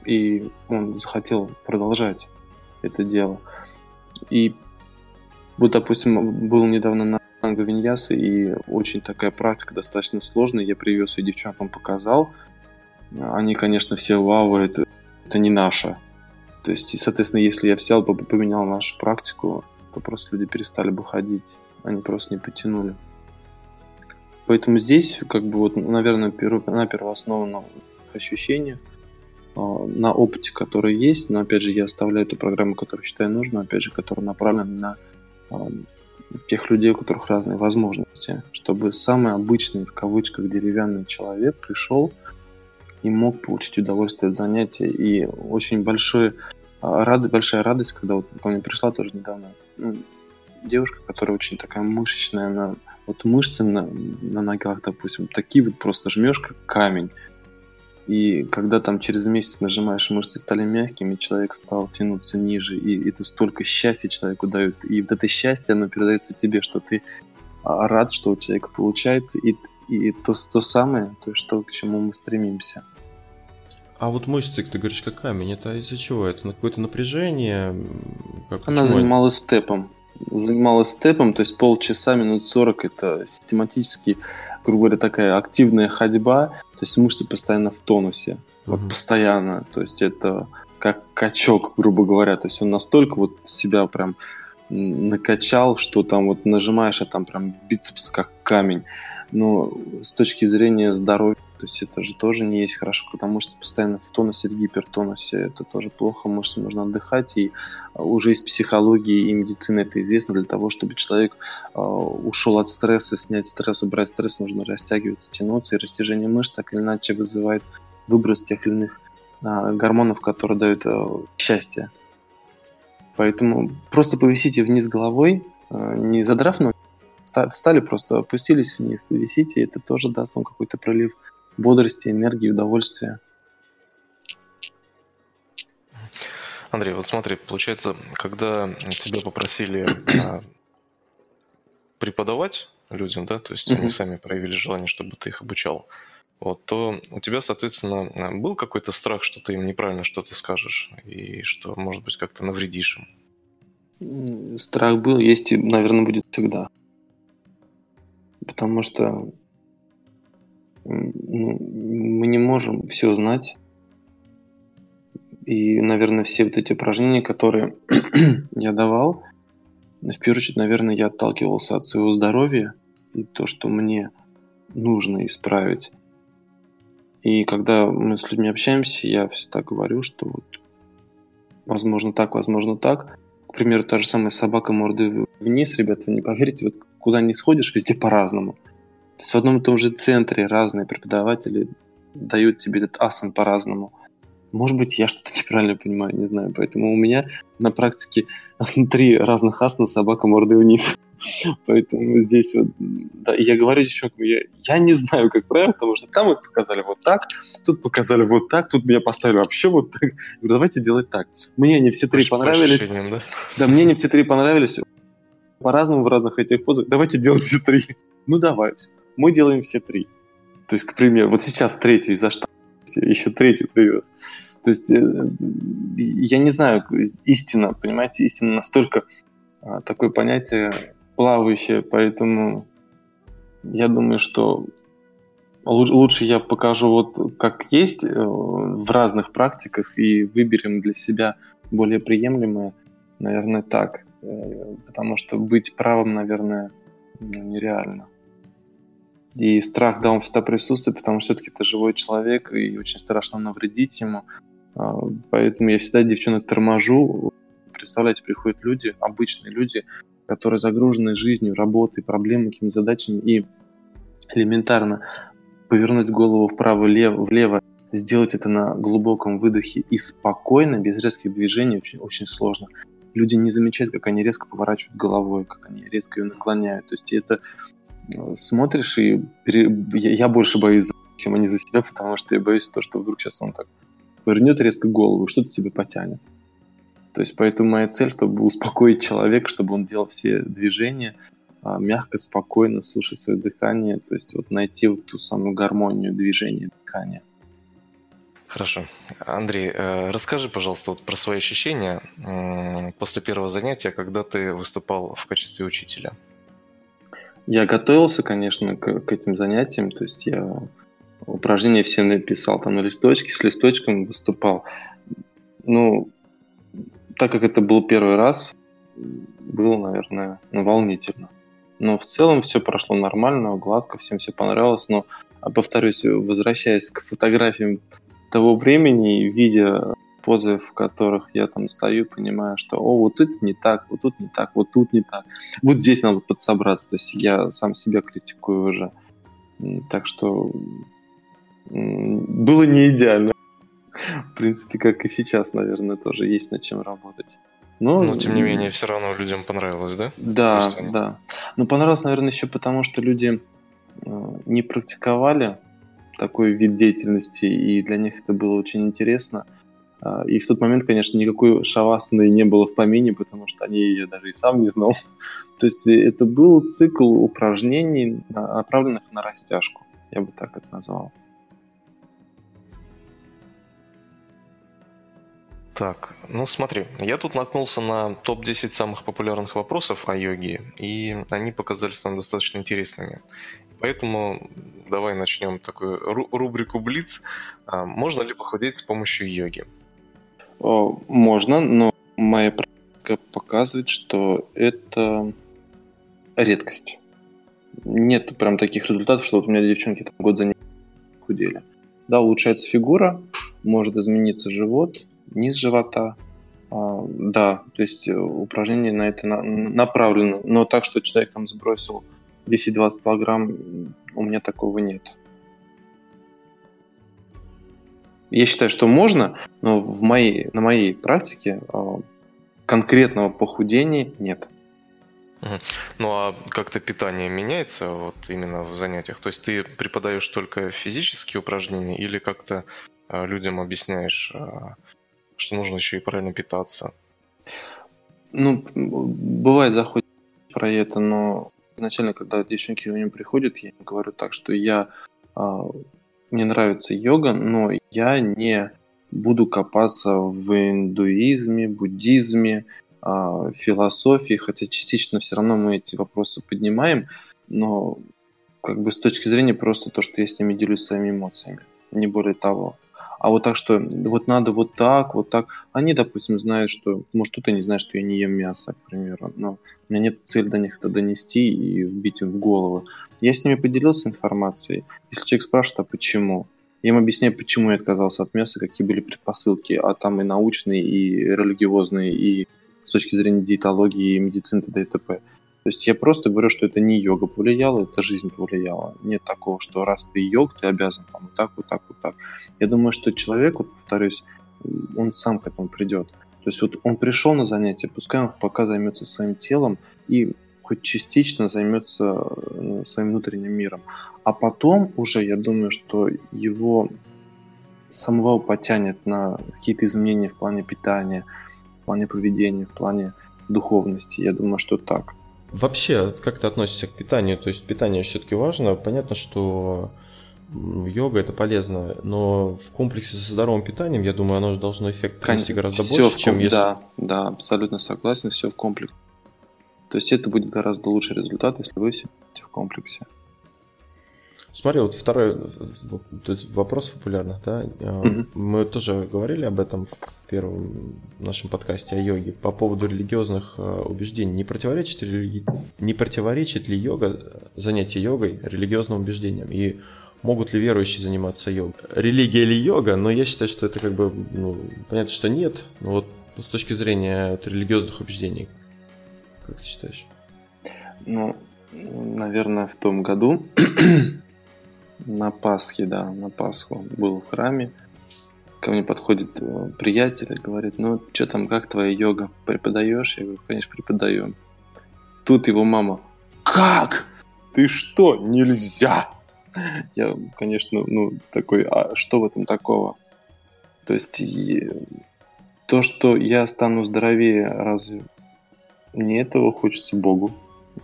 C: и он захотел продолжать это дело. И вот, допустим, был недавно на танго виньясы, и очень такая практика достаточно сложная. Я привез ее девчонкам, показал. Они, конечно, все вау, это, это не наше. То есть, и, соответственно, если я взял бы поменял нашу практику, то просто люди перестали бы ходить, они просто не потянули. Поэтому здесь, как бы, вот, наверное, на первооснованном ощущениях, а, на опыте, который есть, но опять же я оставляю эту программу, которую считаю нужной, опять же, которая направлена на а, тех людей, у которых разные возможности, чтобы самый обычный, в кавычках, деревянный человек пришел и мог получить удовольствие от занятия. И очень большой, а, рад, большая радость, когда вот ко мне пришла тоже недавно ну, девушка, которая очень такая мышечная, она, вот мышцы на, на ногах, допустим, такие вот просто жмешь, как камень. И когда там через месяц нажимаешь, мышцы стали мягкими, человек стал тянуться ниже, и это столько счастья человеку дают. И вот это счастье, оно передается тебе, что ты а, рад, что у человека получается, и, и то, то самое, то, что, к чему мы стремимся.
A: А вот мышцы, ты говоришь, как камень, это из-за чего? Это на какое-то напряжение?
C: Как, Она занималась это? степом. Занималась степом, то есть полчаса, минут 40 это систематически грубо говоря, такая активная ходьба, то есть мышцы постоянно в тонусе, вот постоянно, то есть это как качок, грубо говоря, то есть он настолько вот себя прям накачал, что там вот нажимаешь, а там прям бицепс как камень. Но с точки зрения здоровья то есть это же тоже не есть хорошо, когда мышцы постоянно в тонусе, в гипертонусе. Это тоже плохо, мышцам нужно отдыхать. И а, уже из психологии и медицины это известно. Для того, чтобы человек э, ушел от стресса, снять стресс, убрать стресс, нужно растягиваться, тянуться. И растяжение мышц так или иначе вызывает выброс тех или иных э, гормонов, которые дают счастье. Поэтому просто повисите вниз головой, не задрав ноги, встали, просто опустились вниз, висите, и это тоже даст вам какой-то пролив бодрости, энергии, удовольствия.
B: Андрей, вот смотри, получается, когда тебя попросили а, преподавать людям, да, то есть mm-hmm. они сами проявили желание, чтобы ты их обучал, вот, то у тебя, соответственно, был какой-то страх, что ты им неправильно что-то скажешь и что, может быть, как-то навредишь
C: им? Страх был, есть и, наверное, будет всегда. Потому что мы не можем все знать. И, наверное, все вот эти упражнения, которые я давал, в первую очередь, наверное, я отталкивался от своего здоровья и то, что мне нужно исправить. И когда мы с людьми общаемся, я всегда говорю, что вот возможно так, возможно так. К примеру, та же самая собака мордой вниз, ребят, вы не поверите, вот куда не сходишь, везде по-разному. То есть в одном и том же центре разные преподаватели дают тебе этот асан по-разному. Может быть, я что-то неправильно понимаю, не знаю. Поэтому у меня на практике три разных асана собака мордой вниз. Поэтому здесь вот, да, я говорю девчонкам, я, я не знаю, как правильно, потому что там вот показали вот так, тут показали вот так, тут меня поставили вообще вот так. Я говорю, давайте делать так. Мне они все три понравились. Да? да, мне они все три понравились. По-разному в разных этих позах. Давайте делать все три. Ну, давайте мы делаем все три. То есть, к примеру, вот сейчас третью из-за еще третью привез. То есть, э, я не знаю, истина, понимаете, истина настолько а, такое понятие плавающее, поэтому я думаю, что лучше я покажу вот как есть э, в разных практиках и выберем для себя более приемлемое, наверное, так. Э, потому что быть правым, наверное, ну, нереально. И страх, да, он всегда присутствует, потому что все-таки это живой человек, и очень страшно навредить ему. А, поэтому я всегда девчонок торможу. Представляете, приходят люди, обычные люди, которые загружены жизнью, работой, проблемами, какими задачами, и элементарно повернуть голову вправо-влево, влево, сделать это на глубоком выдохе и спокойно, без резких движений, очень, очень сложно. Люди не замечают, как они резко поворачивают головой, как они резко ее наклоняют. То есть это смотришь, и пере... я больше боюсь, чем они за себя, потому что я боюсь то, что вдруг сейчас он так повернет резко голову, что-то себе потянет. То есть поэтому моя цель, чтобы успокоить человека, чтобы он делал все движения а, мягко, спокойно, слушать свое дыхание, то есть вот найти вот ту самую гармонию движения дыхания.
B: Хорошо. Андрей, э, расскажи, пожалуйста, вот про свои ощущения после первого занятия, когда ты выступал в качестве учителя.
C: Я готовился, конечно, к, к этим занятиям, то есть я упражнения все написал там на листочке, с листочком выступал. Ну, так как это был первый раз, было, наверное, ну, волнительно. Но в целом все прошло нормально, гладко, всем все понравилось. Но, повторюсь, возвращаясь к фотографиям того времени, видя позы, в которых я там стою, понимаю, что о, вот это не так, вот тут не так, вот тут не так. Вот здесь надо подсобраться. То есть я сам себя критикую уже. Так что было не идеально. В принципе, как и сейчас, наверное, тоже есть над чем работать.
B: Но, Но тем не менее, все равно людям понравилось, да?
C: Да, они... да. Ну, понравилось, наверное, еще потому, что люди э, не практиковали такой вид деятельности, и для них это было очень интересно. А, и в тот момент, конечно, никакой шавасаны не было в помине, потому что они я даже и сам не знал. То есть это был цикл упражнений, направленных на растяжку. Я бы так это назвал.
B: Так, ну смотри, я тут наткнулся на топ-10 самых популярных вопросов о йоге, и они показались нам достаточно интересными. Поэтому давай начнем такую рубрику Блиц. А, можно ли похудеть с помощью йоги?
C: Можно, но моя практика показывает, что это редкость. Нет прям таких результатов, что вот у меня девчонки там год за ней худели. Да, улучшается фигура, может измениться живот, низ живота. А, да, то есть э, упражнение на это на, направлено. Но так, что человек там сбросил 10-20 килограмм, у меня такого нет. Я считаю, что можно, но в моей, на моей практике а, конкретного похудения нет.
B: Ну а как-то питание меняется вот именно в занятиях? То есть ты преподаешь только физические упражнения или как-то а, людям объясняешь что нужно еще и правильно питаться.
C: Ну, бывает заходит про это, но изначально, когда девчонки у меня приходят, я им говорю так, что я а, мне нравится йога, но я не буду копаться в индуизме, буддизме, а, философии, хотя частично все равно мы эти вопросы поднимаем, но как бы с точки зрения просто то, что я с ними делюсь своими эмоциями, не более того а вот так, что вот надо вот так, вот так. Они, допустим, знают, что, может, кто-то не знает, что я не ем мясо, к примеру, но у меня нет цели до них это донести и вбить им в голову. Я с ними поделился информацией. Если человек спрашивает, а почему? Я им объясняю, почему я отказался от мяса, какие были предпосылки, а там и научные, и религиозные, и с точки зрения диетологии, и медицины, т.д. и т.п. То есть я просто говорю, что это не йога повлияла, это жизнь повлияла. Нет такого, что раз ты йог, ты обязан там вот так, вот так, вот так. Я думаю, что человек, вот повторюсь, он сам к этому придет. То есть вот он пришел на занятие, пускай он пока займется своим телом и хоть частично займется ну, своим внутренним миром. А потом уже, я думаю, что его самого потянет на какие-то изменения в плане питания, в плане поведения, в плане духовности. Я думаю, что так.
A: Вообще, как ты относишься к питанию? То есть питание все-таки важно. Понятно, что йога это полезно, но в комплексе со здоровым питанием, я думаю, оно должно эффект принести гораздо все больше, в чем
C: если... Да, да, абсолютно согласен, все в комплексе. То есть это будет гораздо лучший результат, если вы все в комплексе.
A: Смотри, вот второй то есть вопрос популярный, да? Угу. Мы тоже говорили об этом в первом нашем подкасте о йоге по поводу религиозных а, убеждений. Не противоречит, религи... не противоречит ли йога, занятие йогой религиозным убеждениям? И могут ли верующие заниматься йогой? Религия или йога? Но я считаю, что это как бы, ну, понятно, что нет. Но вот с точки зрения вот, религиозных убеждений, как ты считаешь?
C: Ну, наверное, в том году на Пасхе, да, на Пасху был в храме. Ко мне подходит э, приятель и говорит, ну, что там, как твоя йога? Преподаешь? Я говорю, конечно, преподаю. Тут его мама, как? Ты что, нельзя? Я, конечно, ну, такой, а что в этом такого? То есть, то, что я стану здоровее, разве не этого хочется Богу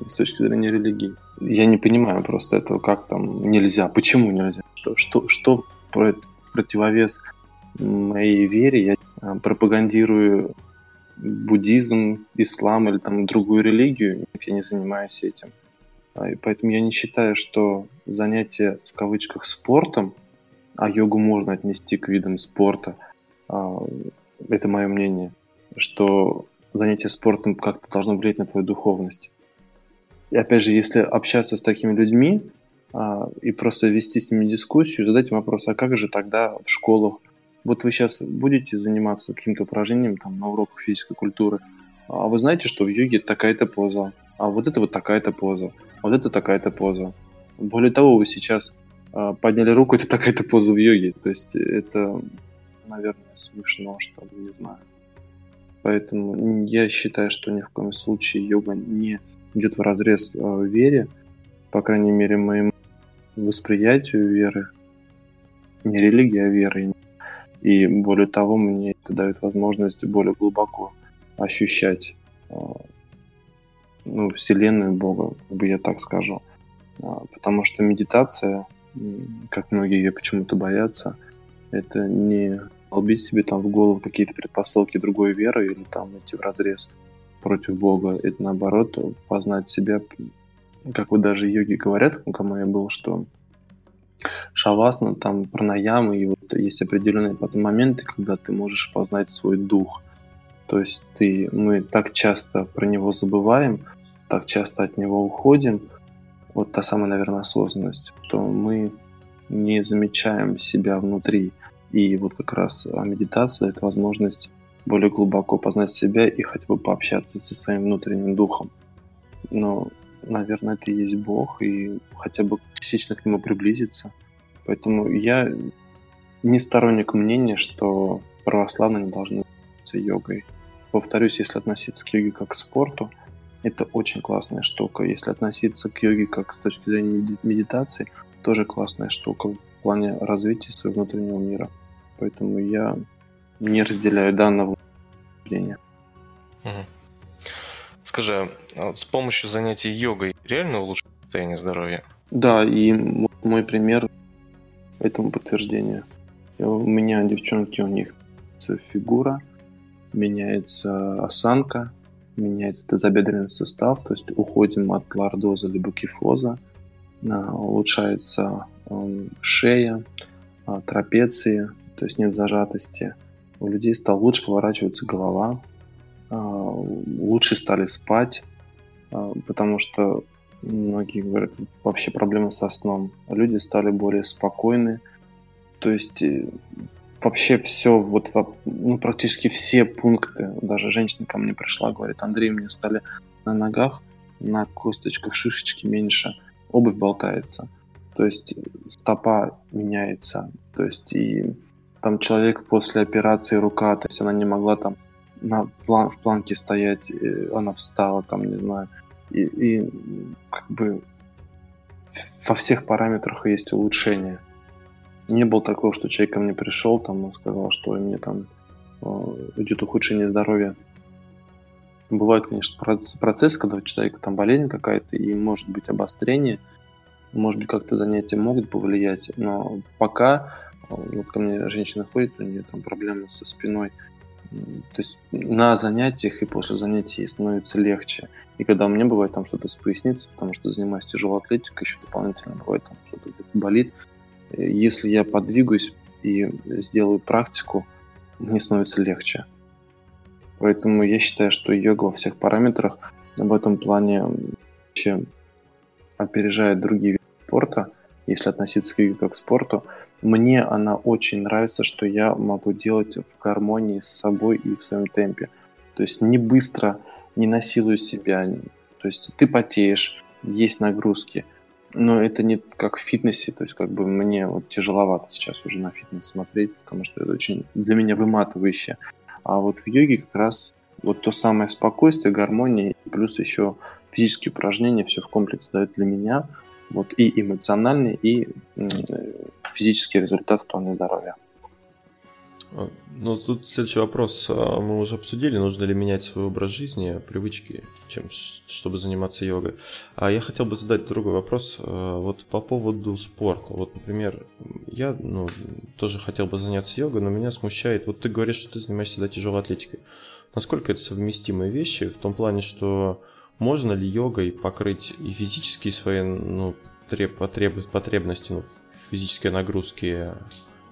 C: с точки зрения религии? Я не понимаю просто этого, как там нельзя, почему нельзя, что, что, что противовес моей вере, я а, пропагандирую буддизм, ислам или там другую религию, я не занимаюсь этим. А, и поэтому я не считаю, что занятие в кавычках спортом, а йогу можно отнести к видам спорта, а, это мое мнение, что занятие спортом как-то должно влиять на твою духовность. И опять же, если общаться с такими людьми а, и просто вести с ними дискуссию, задать им вопрос, а как же тогда в школах? Вот вы сейчас будете заниматься каким-то упражнением там, на уроках физической культуры, а вы знаете, что в йоге такая-то поза, а вот это вот такая-то поза, а вот это такая-то поза. Более того, вы сейчас а, подняли руку, это такая-то поза в йоге. То есть это, наверное, смешно, что ли, не знаю. Поэтому я считаю, что ни в коем случае йога не идет в разрез э, вере, по крайней мере, моему восприятию веры. Не религия, а вера. И более того, мне это дает возможность более глубоко ощущать э, ну, Вселенную Бога, как бы я так скажу. А, потому что медитация, как многие ее почему-то боятся, это не долбить себе там в голову какие-то предпосылки другой веры или там идти в разрез против Бога. Это наоборот познать себя, как вот даже йоги говорят, кому я был, что шавасна, там пранаямы, и вот есть определенные потом моменты, когда ты можешь познать свой дух. То есть ты, мы так часто про него забываем, так часто от него уходим, вот та самая, наверное, осознанность, что мы не замечаем себя внутри. И вот как раз а, медитация — это возможность более глубоко познать себя и хотя бы пообщаться со своим внутренним духом. Но, наверное, это и есть Бог, и хотя бы частично к нему приблизиться. Поэтому я не сторонник мнения, что православные не должны заниматься йогой. Повторюсь, если относиться к йоге как к спорту — это очень классная штука. Если относиться к йоге как с точки зрения медитации, тоже классная штука в плане развития своего внутреннего мира. Поэтому я не разделяю данного мнения.
B: Угу. Скажи, а с помощью занятий йогой реально улучшить состояние здоровья?
C: Да, и мой пример этому подтверждение. У меня девчонки, у них фигура, меняется осанка, меняется тазобедренный сустав, то есть уходим от лордоза либо кифоза, улучшается эм, шея, а, трапеции, то есть нет зажатости. У людей стало лучше поворачиваться голова, а, лучше стали спать, потому что многие говорят, вообще проблемы со сном. Люди стали более спокойны, то есть э, вообще все, вот ну, практически все пункты, даже женщина ко мне пришла, говорит, Андрей, мне стали на ногах, на косточках шишечки меньше, обувь болтается, то есть стопа меняется, то есть и там человек после операции рука, то есть она не могла там на план, в планке стоять, она встала там, не знаю, и, и как бы во всех параметрах есть улучшение. Не было такого, что человек ко мне пришел, там, он сказал, что меня там э, идет ухудшение здоровья. Бывают, конечно, процессы, когда у человека там болезнь какая-то, и может быть обострение, может быть, как-то занятия могут повлиять, но пока вот ко мне женщина ходит, у нее там проблемы со спиной, то есть на занятиях и после занятий становится легче. И когда у меня бывает там что-то с поясницей, потому что занимаюсь тяжелой атлетикой, еще дополнительно бывает там что-то болит, если я подвигаюсь и сделаю практику, мне становится легче. Поэтому я считаю, что йога во всех параметрах в этом плане вообще опережает другие виды спорта, если относиться к йоге как к спорту. Мне она очень нравится, что я могу делать в гармонии с собой и в своем темпе. То есть не быстро, не насилую себя. То есть ты потеешь, есть нагрузки – но это не как в фитнесе, то есть как бы мне вот тяжеловато сейчас уже на фитнес смотреть, потому что это очень для меня выматывающе. А вот в йоге как раз вот то самое спокойствие, гармония, плюс еще физические упражнения, все в комплексе дают для меня вот и эмоциональный, и физический результат в плане здоровья.
A: А, ну, тут следующий вопрос. А, мы уже обсудили, нужно ли менять свой образ жизни, привычки, чем, чтобы заниматься йогой. А я хотел бы задать другой вопрос. А, вот по поводу спорта. Вот, например, я ну, тоже хотел бы заняться йогой, но меня смущает... Вот ты говоришь, что ты занимаешься да, тяжелой атлетикой. Насколько это совместимые вещи в том плане, что можно ли йогой покрыть и физические свои ну, потреб, потребности, ну, физические нагрузки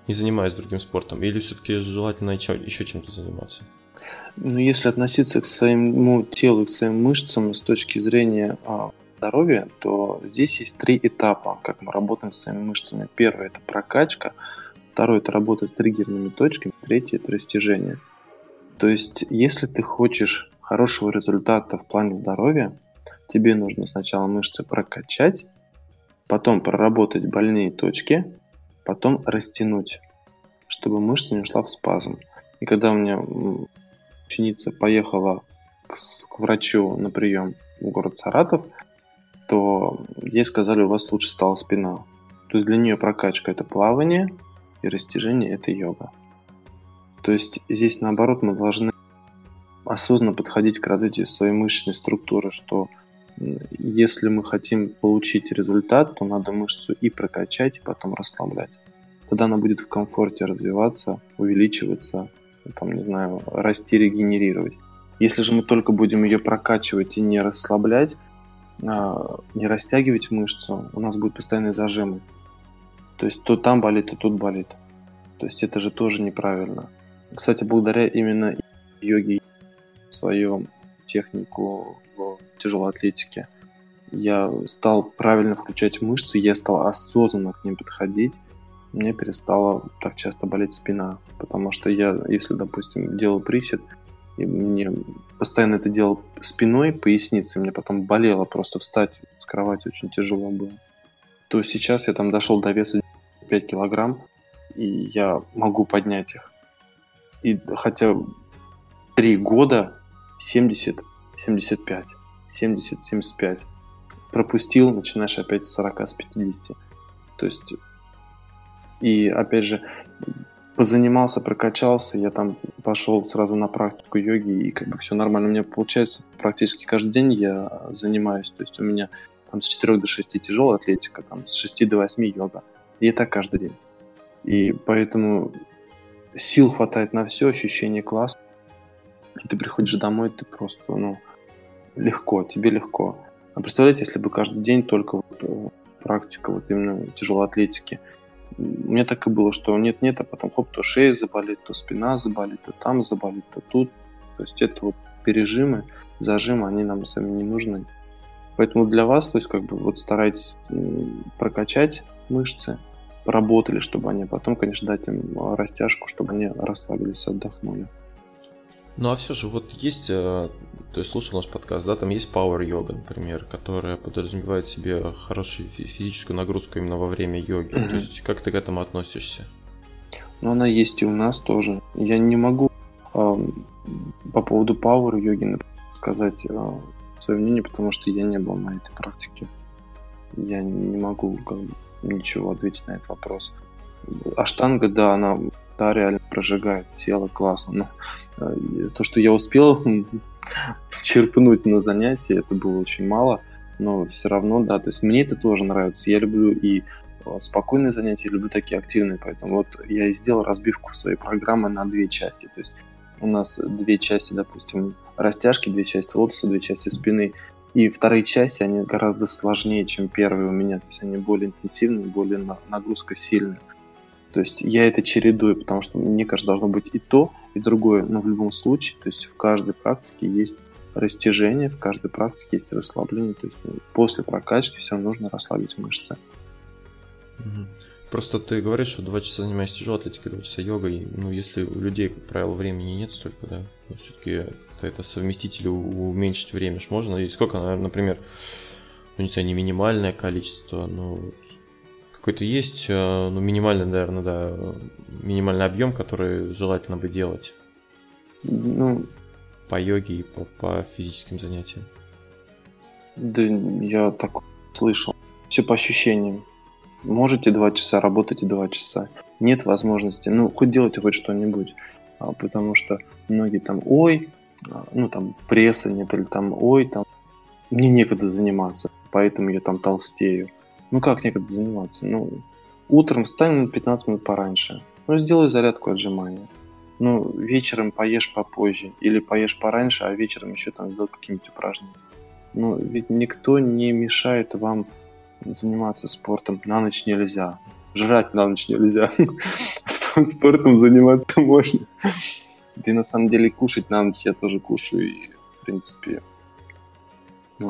A: не занимаясь другим спортом? Или все-таки желательно еще чем-то заниматься?
C: Ну, если относиться к своему телу, к своим мышцам с точки зрения а, здоровья, то здесь есть три этапа, как мы работаем с своими мышцами. Первый – это прокачка, второй – это работа с триггерными точками, третий – это растяжение. То есть, если ты хочешь хорошего результата в плане здоровья, тебе нужно сначала мышцы прокачать, потом проработать больные точки, потом растянуть, чтобы мышца не ушла в спазм. И когда у меня ученица поехала к, к врачу на прием в город Саратов, то ей сказали, у вас лучше стала спина. То есть для нее прокачка это плавание, и растяжение это йога. То есть здесь наоборот мы должны осознанно подходить к развитию своей мышечной структуры, что если мы хотим получить результат, то надо мышцу и прокачать, и потом расслаблять. Тогда она будет в комфорте развиваться, увеличиваться, там, не знаю, расти, регенерировать. Если же мы только будем ее прокачивать и не расслаблять, а, не растягивать мышцу, у нас будут постоянные зажимы. То есть то там болит, то тут болит. То есть это же тоже неправильно. Кстати, благодаря именно йоге свою технику в тяжелой атлетике, я стал правильно включать мышцы, я стал осознанно к ним подходить, мне перестала так часто болеть спина, потому что я, если, допустим, делал присед, и мне постоянно это делал спиной, поясницей, мне потом болело просто встать с кровати, очень тяжело было. То сейчас я там дошел до веса 5 килограмм, и я могу поднять их. И хотя три года 70, 75, 70, 75 пропустил, начинаешь опять с 40, с 50. То есть, и опять же, позанимался, прокачался, я там пошел сразу на практику йоги, и как бы все нормально. У меня получается практически каждый день я занимаюсь. То есть у меня там с 4 до 6 тяжелая атлетика, там с 6 до 8 йога. И это каждый день. И поэтому сил хватает на все, ощущение класса. Ты приходишь домой, ты просто, ну, легко, тебе легко. А представляете, если бы каждый день только вот э, практика вот именно тяжелой атлетики. У меня так и было, что нет-нет, а потом хоп, то шея заболит, то спина заболит, то там заболит, то тут. То есть это вот пережимы, зажимы, они нам сами не нужны. Поэтому для вас, то есть как бы вот старайтесь прокачать мышцы, поработали, чтобы они потом, конечно, дать им а, растяжку, чтобы они расслабились, отдохнули.
A: Ну а все же вот есть, э, то есть слушал наш подкаст, да, там есть Power Yoga, например, которая подразумевает себе хорошую физическую нагрузку именно во время йоги. Mm-hmm. То есть как ты к этому относишься?
C: Ну она есть и у нас тоже. Я не могу э, по поводу Power йоги сказать э, свое мнение, потому что я не был на этой практике. Я не могу как бы, ничего ответить на этот вопрос. Аштанга, да, она да, реально прожигает тело, классно. Но э, то, что я успел черпнуть на занятии, это было очень мало, но все равно, да, то есть мне это тоже нравится. Я люблю и э, спокойные занятия, люблю такие активные, поэтому вот я и сделал разбивку своей программы на две части. То есть у нас две части, допустим, растяжки, две части лотоса, две части спины. И вторые части, они гораздо сложнее, чем первые у меня. То есть они более интенсивные, более нагрузка сильная. То есть я это чередую, потому что мне кажется, должно быть и то, и другое. Но в любом случае, то есть в каждой практике есть растяжение, в каждой практике есть расслабление. То есть ну, после прокачки все равно нужно расслабить мышцы.
A: Просто ты говоришь, что два часа занимаешься тяжелой атлетикой, два часа йогой. Ну, если у людей, как правило, времени нет столько, да, ну, все-таки это совместить или уменьшить время ж можно. И сколько, например, ну, не знаю, не минимальное количество, но какой-то есть, э, ну, минимальный, наверное, да, минимальный объем, который желательно бы делать. Ну, по йоге и по, по физическим занятиям.
C: Да, я так слышал. Все по ощущениям. Можете два часа, работайте два часа. Нет возможности, ну, хоть делайте хоть что-нибудь. А, потому что многие там, ой, а, ну, там, пресса нет, или там, ой, там, мне некогда заниматься, поэтому я там толстею. Ну как некогда заниматься? Ну, утром встань на 15 минут пораньше. Ну, сделай зарядку отжимания. Ну, вечером поешь попозже. Или поешь пораньше, а вечером еще там сделай какие-нибудь упражнения. Ну, ведь никто не мешает вам заниматься спортом. На ночь нельзя. Жрать на ночь нельзя. Спортом заниматься можно. Да и на самом деле кушать на ночь я тоже кушаю. И, в принципе,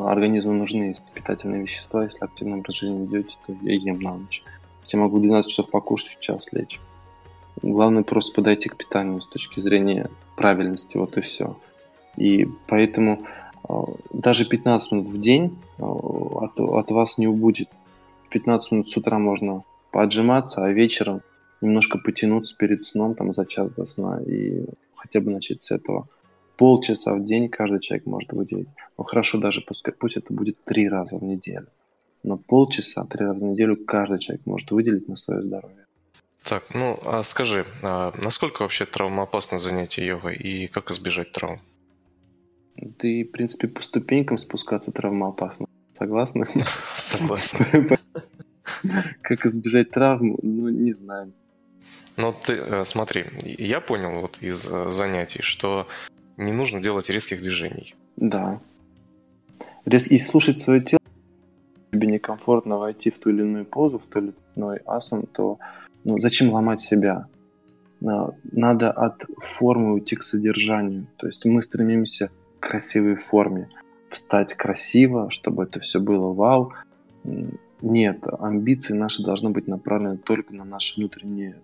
C: организму нужны питательные вещества, если активный образ жизни ведете, то я ем на ночь. Я могу 12 часов покушать, в час лечь. Главное просто подойти к питанию с точки зрения правильности, вот и все. И поэтому э, даже 15 минут в день э, от, от вас не убудет. 15 минут с утра можно поотжиматься, а вечером немножко потянуться перед сном, там, за час до сна, и хотя бы начать с этого. Полчаса в день каждый человек может выделить. Ну, хорошо, даже пускай, пусть это будет три раза в неделю. Но полчаса, три раза в неделю каждый человек может выделить на свое здоровье.
B: Так, ну, а скажи, а насколько вообще травмоопасно занятие йогой и как избежать травм?
C: Да и, в принципе, по ступенькам спускаться травмоопасно. Согласны?
B: Согласен.
C: Как избежать травм, ну, не знаю.
B: Ну, ты э, смотри, я понял вот из э, занятий, что не нужно делать резких движений.
C: Да. И слушать свое тело, тебе некомфортно войти в ту или иную позу, в ту или иной асан, то ну, зачем ломать себя? Надо от формы уйти к содержанию. То есть мы стремимся к красивой форме. Встать красиво, чтобы это все было вау. Нет, амбиции наши должны быть направлены только на наши внутренние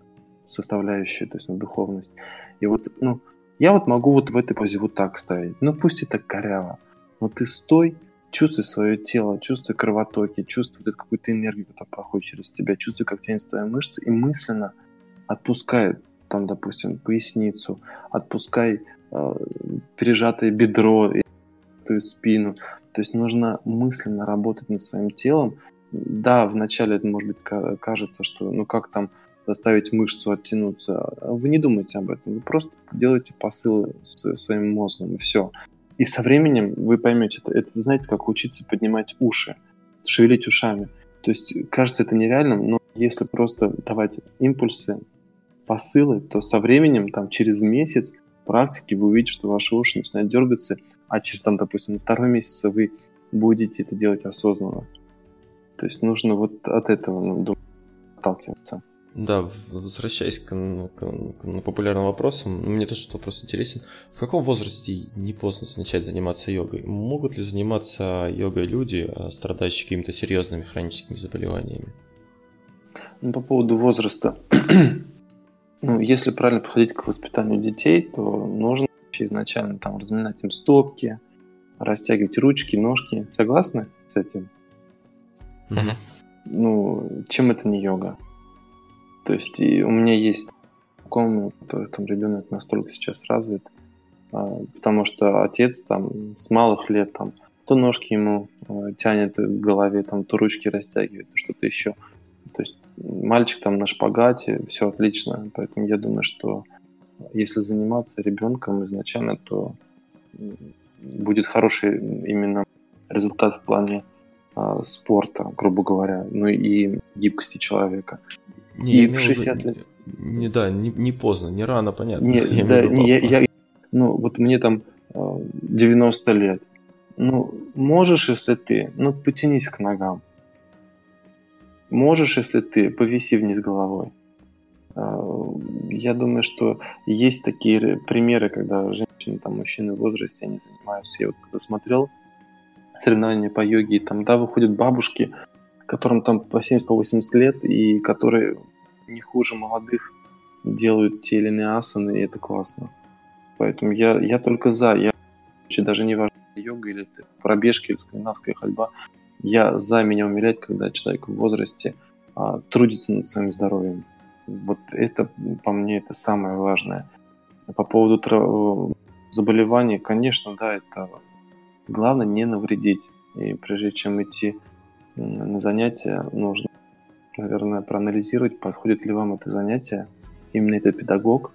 C: составляющие, то есть на духовность. И вот, ну, я вот могу вот в этой позе вот так стоять. Ну, пусть это коряво, но ты стой, чувствуй свое тело, чувствуй кровотоки, чувствуй вот какую-то энергию, которая проходит через тебя, чувствуй, как тянется твоя мышца, и мысленно отпускай там, допустим, поясницу, отпускай э, пережатое бедро, твою спину. То есть нужно мысленно работать над своим телом. Да, вначале это может быть кажется, что ну как там заставить мышцу оттянуться. Вы не думайте об этом, вы просто делаете посылы своим мозгом, и все. И со временем вы поймете, это, это знаете, как учиться поднимать уши, шевелить ушами. То есть кажется это нереальным, но если просто давать импульсы, посылы, то со временем, там, через месяц практики вы увидите, что ваши уши начинают дергаться, а через, там, допустим, второй месяц вы будете это делать осознанно. То есть нужно вот от этого ну, отталкиваться.
A: Да, возвращаясь к, ну, к, к популярным вопросам, мне тоже этот вопрос интересен. В каком возрасте не поздно начать заниматься йогой? Могут ли заниматься йогой люди, а, страдающие какими-то серьезными хроническими заболеваниями?
C: Ну, по поводу возраста. ну, если правильно подходить к воспитанию детей, то нужно изначально там разминать им стопки, растягивать ручки, ножки. Согласны с этим? Ну, чем это не йога? То есть и у меня есть знакомый, который там ребенок настолько сейчас развит, а, потому что отец там с малых лет там то ножки ему а, тянет к голове, там то ручки растягивает, то что-то еще. То есть мальчик там на шпагате, все отлично. Поэтому я думаю, что если заниматься ребенком изначально, то будет хороший именно результат в плане э, спорта, грубо говоря, ну и гибкости человека.
A: Не, и в 60 лет. Не, да, не, не поздно, не рано, понятно.
C: Не, я да, не, я, я, ну, вот мне там 90 лет. Ну, можешь, если ты, ну, потянись к ногам. Можешь, если ты, повиси вниз головой. Я думаю, что есть такие примеры, когда женщины, там, мужчины в возрасте, они занимаются. Я вот когда смотрел соревнования по йоге, и там, да, выходят бабушки, которым там по 70-80 лет, и которые не хуже молодых делают те или иные асаны, и это классно. Поэтому я, я только за. Я даже не важно, йога или пробежки, или скандинавская ходьба. Я за меня умилять, когда человек в возрасте а, трудится над своим здоровьем. Вот это, по мне, это самое важное. По поводу трав... заболеваний, конечно, да, это главное не навредить. И прежде чем идти на занятия, нужно наверное, проанализировать, подходит ли вам это занятие, именно этот педагог.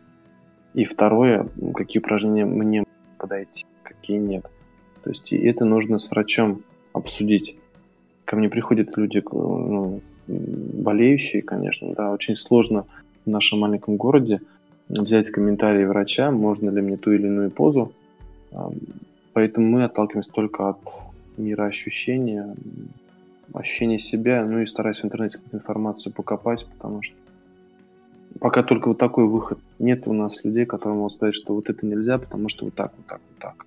C: И второе, какие упражнения мне подойти, какие нет. То есть и это нужно с врачом обсудить. Ко мне приходят люди, ну, болеющие, конечно, да, очень сложно в нашем маленьком городе взять комментарии врача, можно ли мне ту или иную позу. Поэтому мы отталкиваемся только от мира ощущения, ощущение себя, ну и стараюсь в интернете информацию покопать, потому что пока только вот такой выход. Нет у нас людей, которые могут сказать, что вот это нельзя, потому что вот так, вот так, вот так.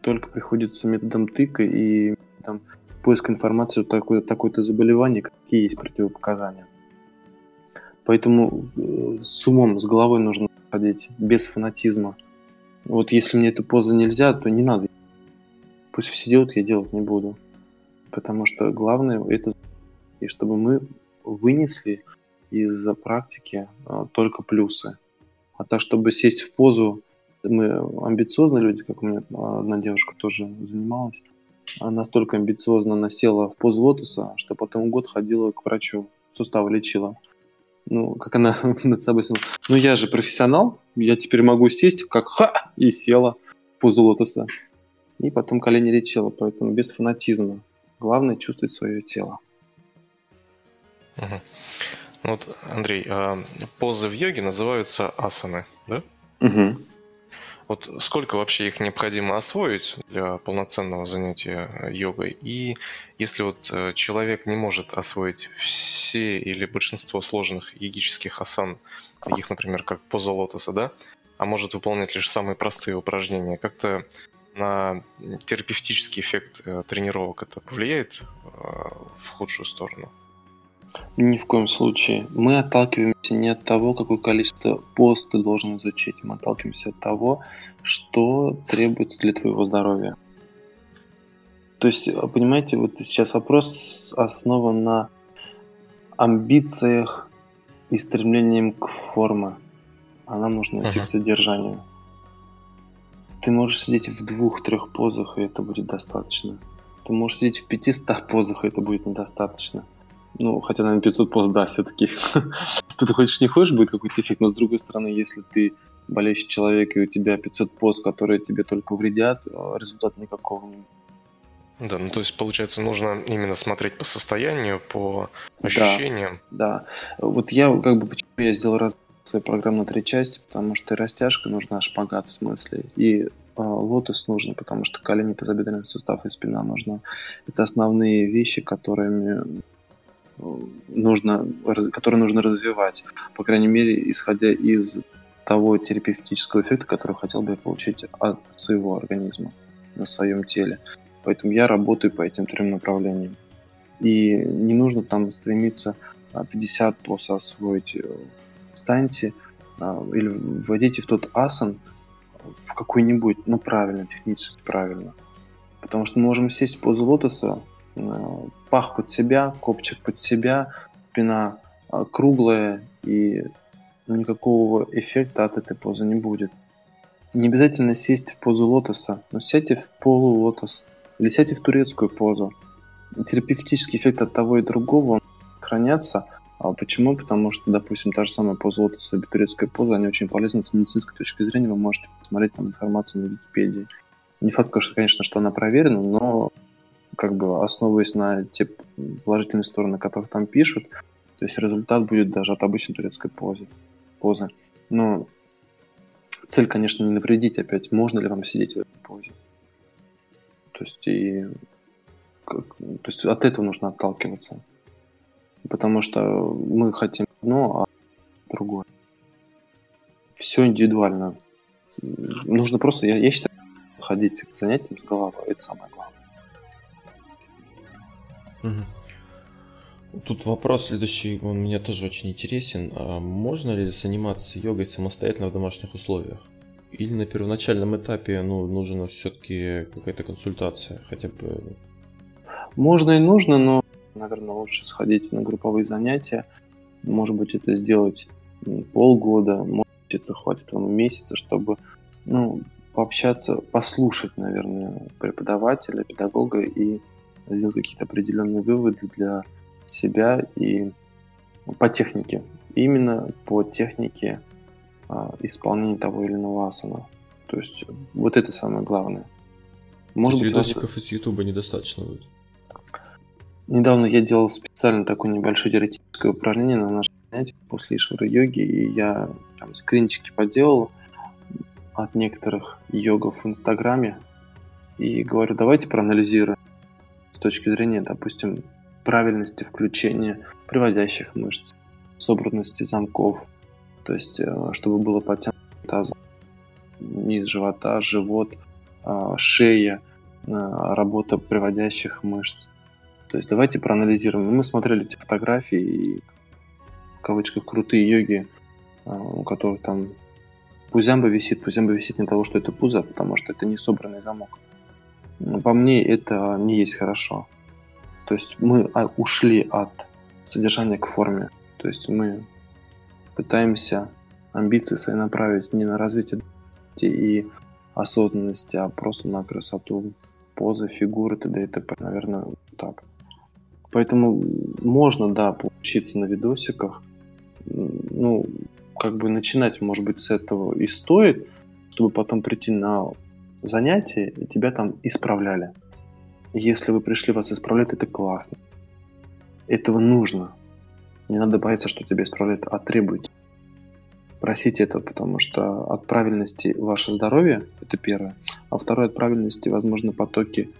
C: только приходится методом тыка и там, поиск информации, что такое, такое-то заболевание, какие есть противопоказания. Поэтому э, с умом, с головой нужно ходить, без фанатизма. Вот если мне эту позу нельзя, то не надо. Пусть все делают, я делать не буду. Потому что главное это и чтобы мы вынесли из практики а, только плюсы. А так, чтобы сесть в позу, мы амбициозные люди, как у меня одна девушка тоже занималась, она настолько амбициозно насела в позу лотоса, что потом год ходила к врачу, суставы лечила. Ну, как она над собой села. Ну, я же профессионал, я теперь могу сесть, как ха, и села в позу лотоса. И потом колени лечила, поэтому без фанатизма. Главное чувствовать свое тело.
B: Угу. Вот, Андрей, а позы в йоге называются асаны, да?
C: Угу.
B: Вот сколько вообще их необходимо освоить для полноценного занятия йогой? И если вот э, человек не может освоить все или большинство сложных йогических асан, таких, например, как поза лотоса, да, а может выполнять лишь самые простые упражнения, как-то на терапевтический эффект э, тренировок это повлияет э, в худшую сторону?
C: Ни в коем случае. Мы отталкиваемся не от того, какое количество пост ты должен изучить. Мы отталкиваемся от того, что требуется для твоего здоровья. То есть, понимаете, вот сейчас вопрос основан на амбициях и стремлением к форме. А нам нужно идти uh-huh. к содержанию. Ты можешь сидеть в двух-трех позах, и это будет достаточно. Ты можешь сидеть в 500 позах, и это будет недостаточно. Ну, хотя, наверное, 500 пост, да, все-таки. Тут хочешь не хочешь, будет какой-то эффект, но с другой стороны, если ты болеющий человек, и у тебя 500 пост, которые тебе только вредят, э, результата никакого не
B: да, ну то есть, получается, нужно именно смотреть по состоянию, по ощущениям.
C: Да, да. Вот я как бы почему я сделал раз свою программу на три части, потому что и растяжка нужна, шпагат в смысле, и э, лотос нужно, потому что колени, тазобедренный сустав и спина нужна. Это основные вещи, которыми нужно, которые нужно развивать, по крайней мере, исходя из того терапевтического эффекта, который хотел бы получить от своего организма на своем теле. Поэтому я работаю по этим трем направлениям. И не нужно там стремиться 50 а, поз освоить. Встаньте а, или вводите в тот асан в какой-нибудь, ну правильно, технически правильно. Потому что мы можем сесть в позу лотоса, Э, пах под себя, копчик под себя, спина э, круглая и никакого эффекта от этой позы не будет. Не обязательно сесть в позу лотоса, но сядьте в полулотос или сядьте в турецкую позу. Терапевтический эффект от того и другого хранятся. А почему? Потому что, допустим, та же самая поза лотоса и турецкая поза, они очень полезны с медицинской точки зрения. Вы можете посмотреть там информацию на Википедии. Не факт, конечно, что она проверена, но как бы основываясь на те положительные стороны, которые там пишут, то есть результат будет даже от обычной турецкой позы. позы. Но цель, конечно, не навредить опять. Можно ли вам сидеть в этой позе? То есть, и, как, то есть от этого нужно отталкиваться. Потому что мы хотим одно, а другое. Все индивидуально. Нужно просто, я, я считаю, ходить к занятиям с головой. Это самое главное.
A: Тут вопрос следующий, он мне тоже очень интересен. А можно ли заниматься йогой самостоятельно в домашних условиях? Или на первоначальном этапе ну, нужна все-таки какая-то консультация, хотя бы?
C: Можно и нужно, но, наверное, лучше сходить на групповые занятия. Может быть, это сделать полгода, может быть, это хватит вам месяца, чтобы ну, пообщаться, послушать, наверное, преподавателя, педагога и сделать какие-то определенные выводы для себя и по технике. Именно по технике а, исполнения того или иного асана. То есть вот это самое главное.
A: Может быть, видосиков из Ютуба недостаточно будет.
C: Недавно я делал специально такое небольшое теоретическое упражнение на нашем занятии после Ишвара йоги, и я прям скринчики поделал от некоторых йогов в Инстаграме. И говорю, давайте проанализируем точки зрения, допустим, правильности включения приводящих мышц, собранности замков, то есть э, чтобы было подтянуто таз, низ живота, живот, а, шея, а, работа приводящих мышц. То есть давайте проанализируем. Мы смотрели эти фотографии и в кавычках крутые йоги, а, у которых там пузямба висит. Пузямба висит не того, что это пузо, потому что это не собранный замок. По мне это не есть хорошо. То есть мы ушли от содержания к форме. То есть мы пытаемся амбиции свои направить не на развитие и осознанности, а просто на красоту позы, фигуры, т.д. и т.п. Наверное, так. Поэтому можно, да, поучиться на видосиках. Ну, как бы начинать, может быть, с этого и стоит, чтобы потом прийти на занятие и тебя там исправляли. Если вы пришли, вас исправляют, это классно. Этого нужно. Не надо бояться, что тебя исправляют, а требуйте. Просите это, потому что от правильности ваше здоровье – это первое. А второе – от правильности, возможно, потоки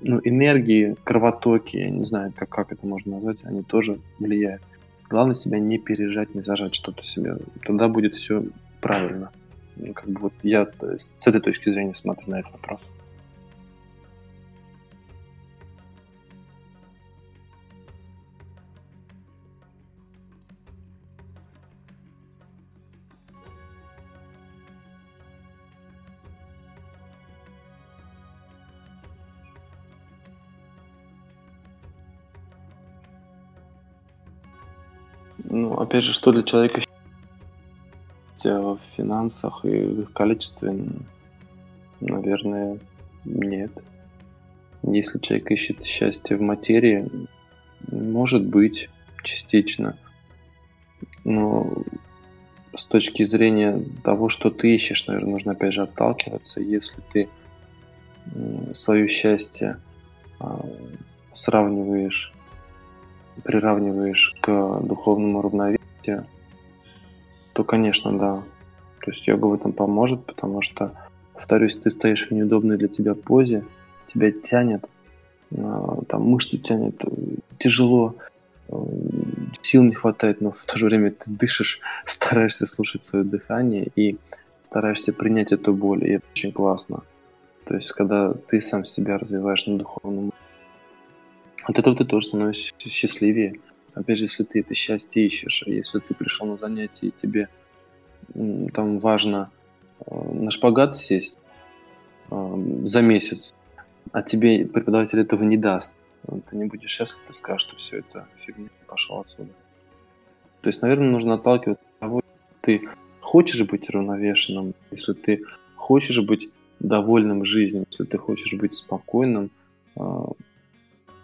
C: ну, энергии, кровотоки, я не знаю, как, как это можно назвать, они тоже влияют. Главное себя не пережать, не зажать что-то себе. Тогда будет все правильно. Ну, как бы вот я с этой точки зрения смотрю на этот вопрос. Ну, опять же, что для человека в финансах и в их количестве, наверное, нет. Если человек ищет счастье в материи, может быть, частично. Но с точки зрения того, что ты ищешь, наверное, нужно опять же отталкиваться. Если ты свое счастье а, сравниваешь приравниваешь к духовному равновесию, то, конечно, да. То есть йога в этом поможет, потому что, повторюсь, ты стоишь в неудобной для тебя позе, тебя тянет, а, там мышцу тянет, тяжело, э, сил не хватает, но в то же время ты дышишь, стараешься слушать свое дыхание и стараешься принять эту боль, и это очень классно. То есть, когда ты сам себя развиваешь на духовном от этого ты тоже становишься счастливее. Опять же, если ты это счастье ищешь, а если ты пришел на занятие и тебе там важно э, на шпагат сесть э, за месяц, а тебе преподаватель этого не даст, ты не будешь счастлив, ты скажешь, что все это фигня, пошел отсюда. То есть, наверное, нужно отталкиваться от того, ты хочешь быть равновешенным, если ты хочешь быть довольным жизнью, если ты хочешь быть спокойным, э,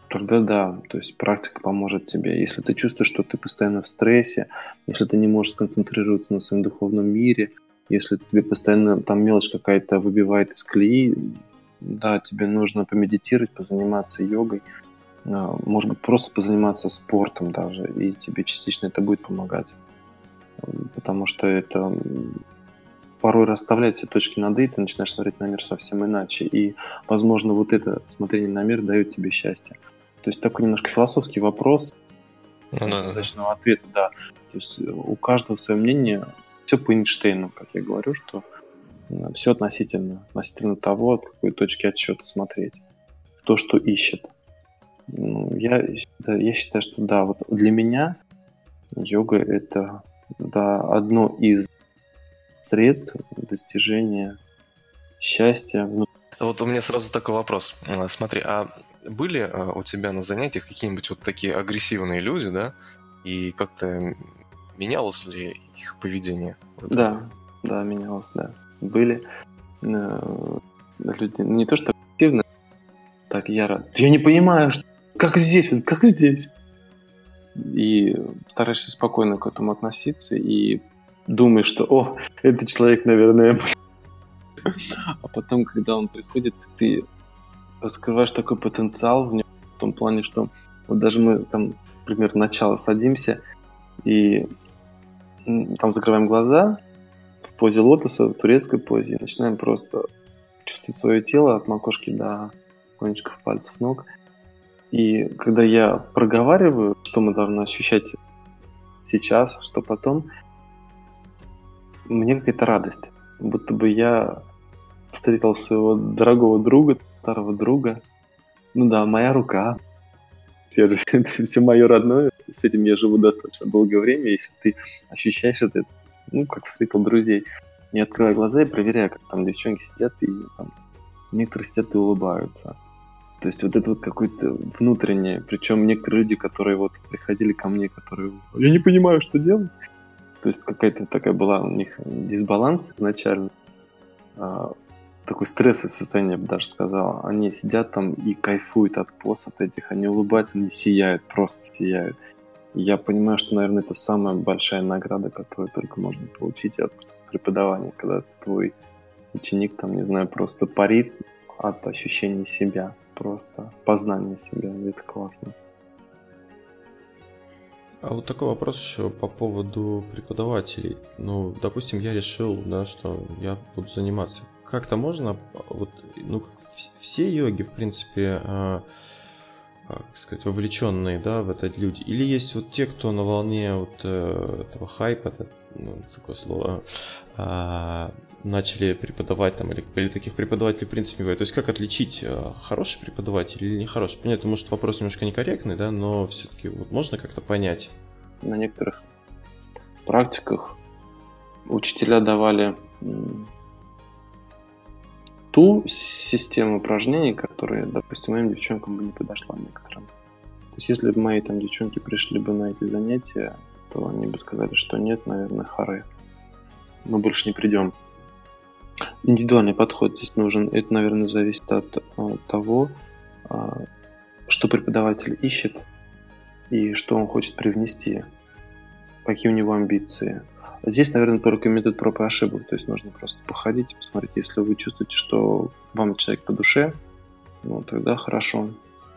C: тогда да, то есть практика поможет тебе. Если ты чувствуешь, что ты постоянно в стрессе, если ты не можешь сконцентрироваться на своем духовном мире, если тебе постоянно там мелочь какая-то выбивает из колеи, да, тебе нужно помедитировать, позаниматься йогой, а, может быть, просто позаниматься спортом даже, и тебе частично это будет помогать. Потому что это порой расставляет все точки над «и», ты начинаешь смотреть на мир совсем иначе. И, возможно, вот это смотрение на мир дает тебе счастье. То есть такой немножко философский вопрос. Ну, да, да. ответа, да. То есть у каждого свое мнение. Все по Эйнштейну, как я говорю, что все относительно, относительно того, от какой точки отсчета смотреть. То, что ищет. Ну, я, да, я считаю, что да, вот для меня йога это да, одно из средств достижения счастья.
B: Вот у меня сразу такой вопрос. Смотри, а были а, у тебя на занятиях какие-нибудь вот такие агрессивные люди, да? И как-то менялось ли их поведение?
C: Да, да, менялось, да. Были э, люди, не то что агрессивно, так яро. Я не понимаю, что... как здесь, вот как здесь. И стараешься спокойно к этому относиться и думаешь, что, о, этот человек, наверное, а потом, когда он приходит, ты раскрываешь такой потенциал в нем, в том плане, что вот даже мы там, например, начало садимся и там закрываем глаза в позе лотоса, в турецкой позе, и начинаем просто чувствовать свое тело от макушки до кончиков пальцев ног. И когда я проговариваю, что мы должны ощущать сейчас, что потом, мне какая-то радость. Будто бы я встретил своего дорогого друга, старого друга. Ну да, моя рука. Все же, это все мое родное. С этим я живу достаточно долгое время. Если ты ощущаешь это, ну, как встретил друзей, не открывай глаза и проверяй, как там девчонки сидят и там некоторые сидят и улыбаются. То есть вот это вот какое-то внутреннее. Причем некоторые люди, которые вот приходили ко мне, которые я не понимаю, что делать. То есть какая-то такая была у них дисбаланс изначально. Такой стрессовое состояние, я бы даже сказал. Они сидят там и кайфуют от пост, от этих. Они улыбаются, они сияют, просто сияют. Я понимаю, что, наверное, это самая большая награда, которую только можно получить от преподавания, когда твой ученик, там, не знаю, просто парит от ощущения себя, просто познания себя. Это классно.
A: А вот такой вопрос еще по поводу преподавателей. Ну, допустим, я решил, да, что я буду заниматься. Как-то можно, вот, ну, все йоги, в принципе, а, а, как сказать, вовлеченные, да, в это люди? Или есть вот те, кто на волне вот э, этого хайпа, ну, такое слово, а, начали преподавать там, или, или таких преподавателей в принципе бывает. То есть как отличить э, хороший преподаватель или нехороший? Понятно, может вопрос немножко некорректный, да, но все-таки вот можно как-то понять.
C: На некоторых практиках учителя давали ту систему упражнений, которая, допустим, моим девчонкам бы не подошла некоторым. То есть если бы мои там девчонки пришли бы на эти занятия, то они бы сказали, что нет, наверное, хары. Мы больше не придем. Индивидуальный подход здесь нужен. Это, наверное, зависит от, от того, а, что преподаватель ищет и что он хочет привнести, какие у него амбиции. Здесь, наверное, только метод проб и ошибок. То есть нужно просто походить и посмотреть. Если вы чувствуете, что вам человек по душе, ну, тогда хорошо,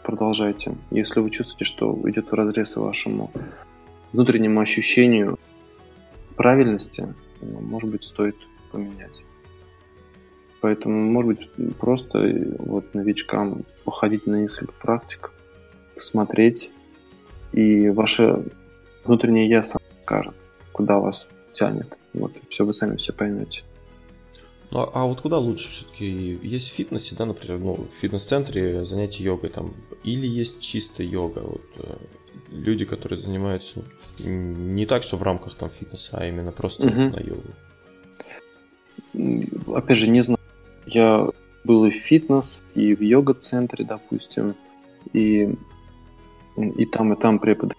C: продолжайте. Если вы чувствуете, что идет в разрез вашему внутреннему ощущению правильности, ну, может быть, стоит поменять. Поэтому, может быть, просто вот новичкам походить на несколько практик, посмотреть, и ваше внутреннее я сам скажет, куда вас тянет. Вот, все, вы сами все поймете.
A: Ну, а, а вот куда лучше все-таки? Есть в фитнесе, да, например, ну, в фитнес-центре занятия йогой там, или есть чисто йога? Вот, э, люди, которые занимаются ну, не так, что в рамках там фитнеса, а именно просто угу. на йогу.
C: Опять же, не знаю. Я был и в фитнес, и в йога-центре, допустим, и, и там, и там преподы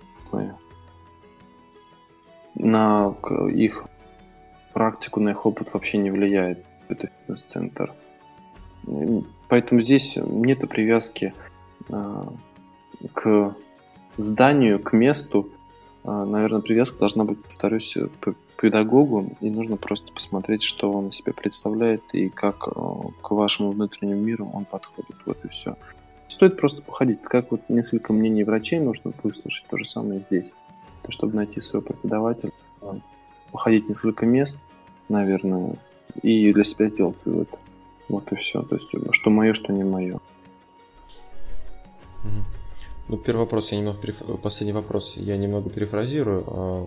C: на их практику, на их опыт вообще не влияет. Это фитнес-центр. Поэтому здесь нет привязки а, к зданию, к месту. А, наверное, привязка должна быть, повторюсь, к педагогу, и нужно просто посмотреть, что он из себя представляет и как а, к вашему внутреннему миру он подходит. Вот и все. Стоит просто походить. Как вот несколько мнений врачей нужно выслушать, то же самое здесь чтобы найти своего преподавателя, походить несколько мест, наверное, и для себя сделать вывод. Вот и все. То есть, что мое, что не мое.
A: Ну, первый вопрос, я немного последний вопрос я немного перефразирую. А,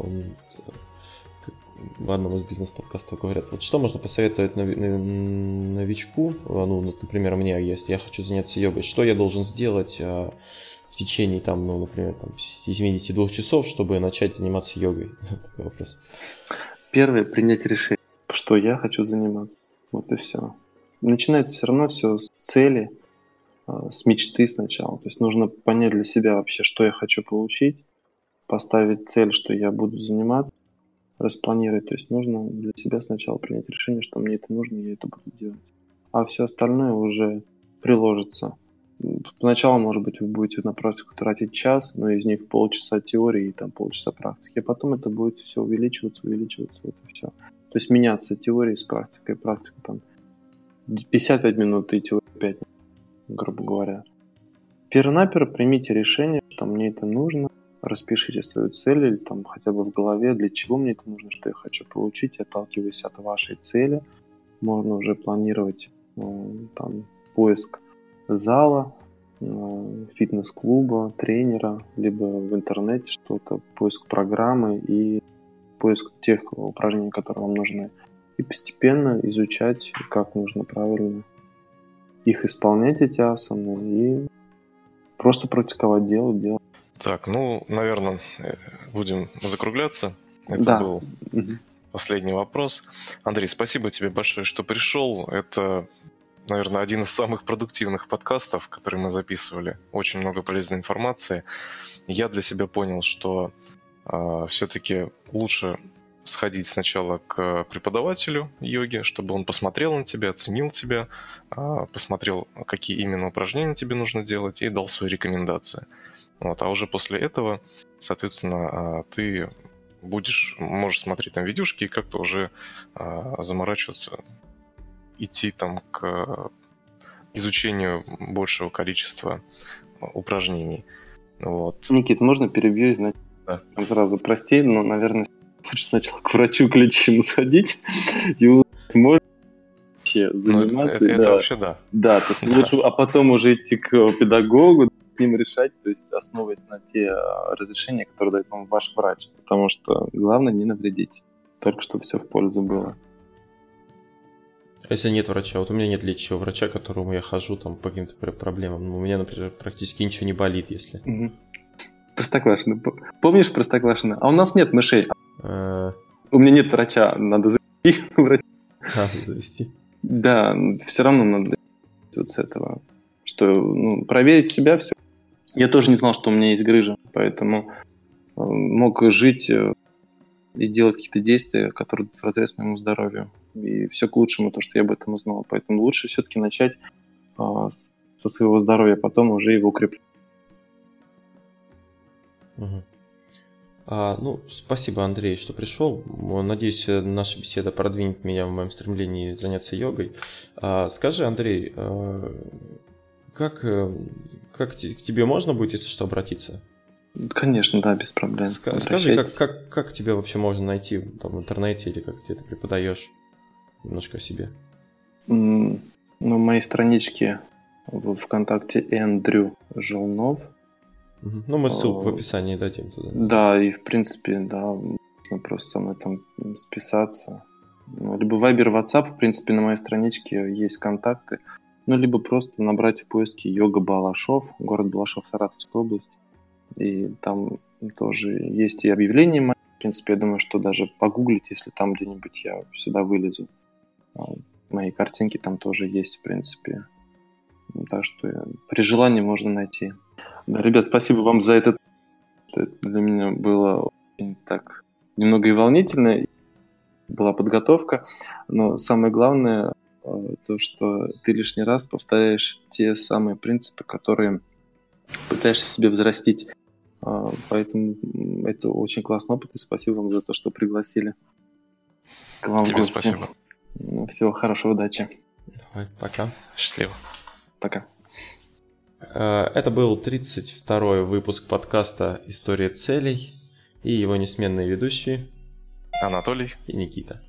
A: в одном из бизнес-подкастов говорят, вот что можно посоветовать новичку, а, ну, например, мне, если я хочу заняться йогой, что я должен сделать, а, в течение, там, ну, например, там, 72 часов, чтобы начать заниматься йогой? Такой вопрос.
C: Первое, принять решение, что я хочу заниматься. Вот и все. Начинается все равно все с цели, а, с мечты сначала. То есть нужно понять для себя вообще, что я хочу получить, поставить цель, что я буду заниматься, распланировать. То есть нужно для себя сначала принять решение, что мне это нужно, я это буду делать. А все остальное уже приложится Поначалу, может быть, вы будете на практику тратить час, но из них полчаса теории и там полчаса практики. А потом это будет все увеличиваться, увеличиваться, и все. То есть меняться теорией с практикой. Практика там 55 минут и теория 5 минут, грубо говоря. Перво-наперво примите решение, что мне это нужно, распишите свою цель или там хотя бы в голове, для чего мне это нужно, что я хочу получить, отталкиваясь от вашей цели. Можно уже планировать э, там поиск зала, э, фитнес-клуба, тренера, либо в интернете что-то, поиск программы и поиск тех упражнений, которые вам нужны. и постепенно изучать, как нужно правильно их исполнять, эти асаны, и просто практиковать, делать, делать.
B: Так, ну, наверное, э, будем закругляться. Это
C: Да.
B: был последний вопрос. Андрей, спасибо тебе большое, что пришел. Это, наверное, один из самых продуктивных подкастов, которые мы записывали. Очень много полезной информации. Я для себя понял, что все-таки лучше сходить сначала к преподавателю йоги, чтобы он посмотрел на тебя, оценил тебя, а, посмотрел, какие именно упражнения тебе нужно делать, и дал свои рекомендации. Вот, а уже после этого, соответственно, а, ты будешь, можешь смотреть там видюшки и как-то уже а, заморачиваться, идти там к изучению большего количества упражнений. Вот.
C: Никит, можно перебью, знаете,
B: Да.
C: там сразу прости, но, наверное, лучше сначала к врачу, к лечащему сходить, и можно вообще
B: Ну, это,
C: заниматься.
B: это-
C: да.
B: вообще да.
C: Да, то есть
B: Да.
C: лучше, а потом уже идти к педагогу, с ним решать, то есть основываясь на те а, разрешения, которые дает вам ваш врач. Потому что главное не навредить. Только чтобы все в пользу было.
A: А если нет врача? Вот у меня нет лечащего врача, к которому я хожу там по каким-то пр- проблемам. Ну, У меня, например, практически ничего не болит, если.
C: Мгм. Простоквашино. Помнишь Простоквашино? А у нас нет мышей.
A: э,
C: У меня нет врача. Надо зайти к врачу.
A: а, завести.
C: Да, все равно надо вот с этого. Что, ну, проверить себя все. Я тоже не знал, что у меня есть грыжа, поэтому э, мог жить э, и делать какие-то действия, которые в разрез моему здоровью. И все к лучшему, то, что я об этом узнал. Поэтому лучше все-таки начать а, с- со своего здоровья, потом уже его укреплять.
A: Мгм. А, ну, спасибо, Андрей, что пришел. Надеюсь, э, наша беседа продвинет меня в моем стремлении заняться йогой. А, скажи, Андрей, э, как, э, как к тебе можно будет, если что, обратиться?
C: Конечно, да, без проблем.
A: Ска- Скажи, как, как, как тебя вообще можно найти там, в интернете или как где ты преподаешь? Немножко о себе.
C: М, На моей страничке в ВКонтакте Эндрю Желнов.
A: Ну, мы ссылку в
C: О.
A: описании дадим туда.
C: Да, и в принципе, да, можно просто со мной там списаться. Ну, либо Viber, WhatsApp, в принципе, на моей страничке есть контакты. Ну, либо просто набрать в поиске Йога Балашов, город Балашов, Саратовская область. И там тоже есть и объявления мои. В принципе, я думаю, что даже погуглить, если там где-нибудь я всегда вылезу. А, Мои картинки там тоже есть, в принципе. Ну, Так что при желании можно найти. Да, ребят, спасибо вам за этот это для меня было очень так немного и волнительно. Была подготовка, но самое главное э, то, что ты лишний раз повторяешь те самые принципы, которые пытаешься себе взрастить. А, Поэтому это очень классный опыт, и спасибо вам за то, что пригласили к вам в
B: Тебе
C: гости.
B: спасибо.
C: Ну, Всего хорошего, удачи.
A: Давай, пока.
B: Счастливо.
C: Пока.
A: Э, Это был 32-й выпуск подкаста «История целей» и его несменные ведущие
B: Анатолий.
A: и Никита.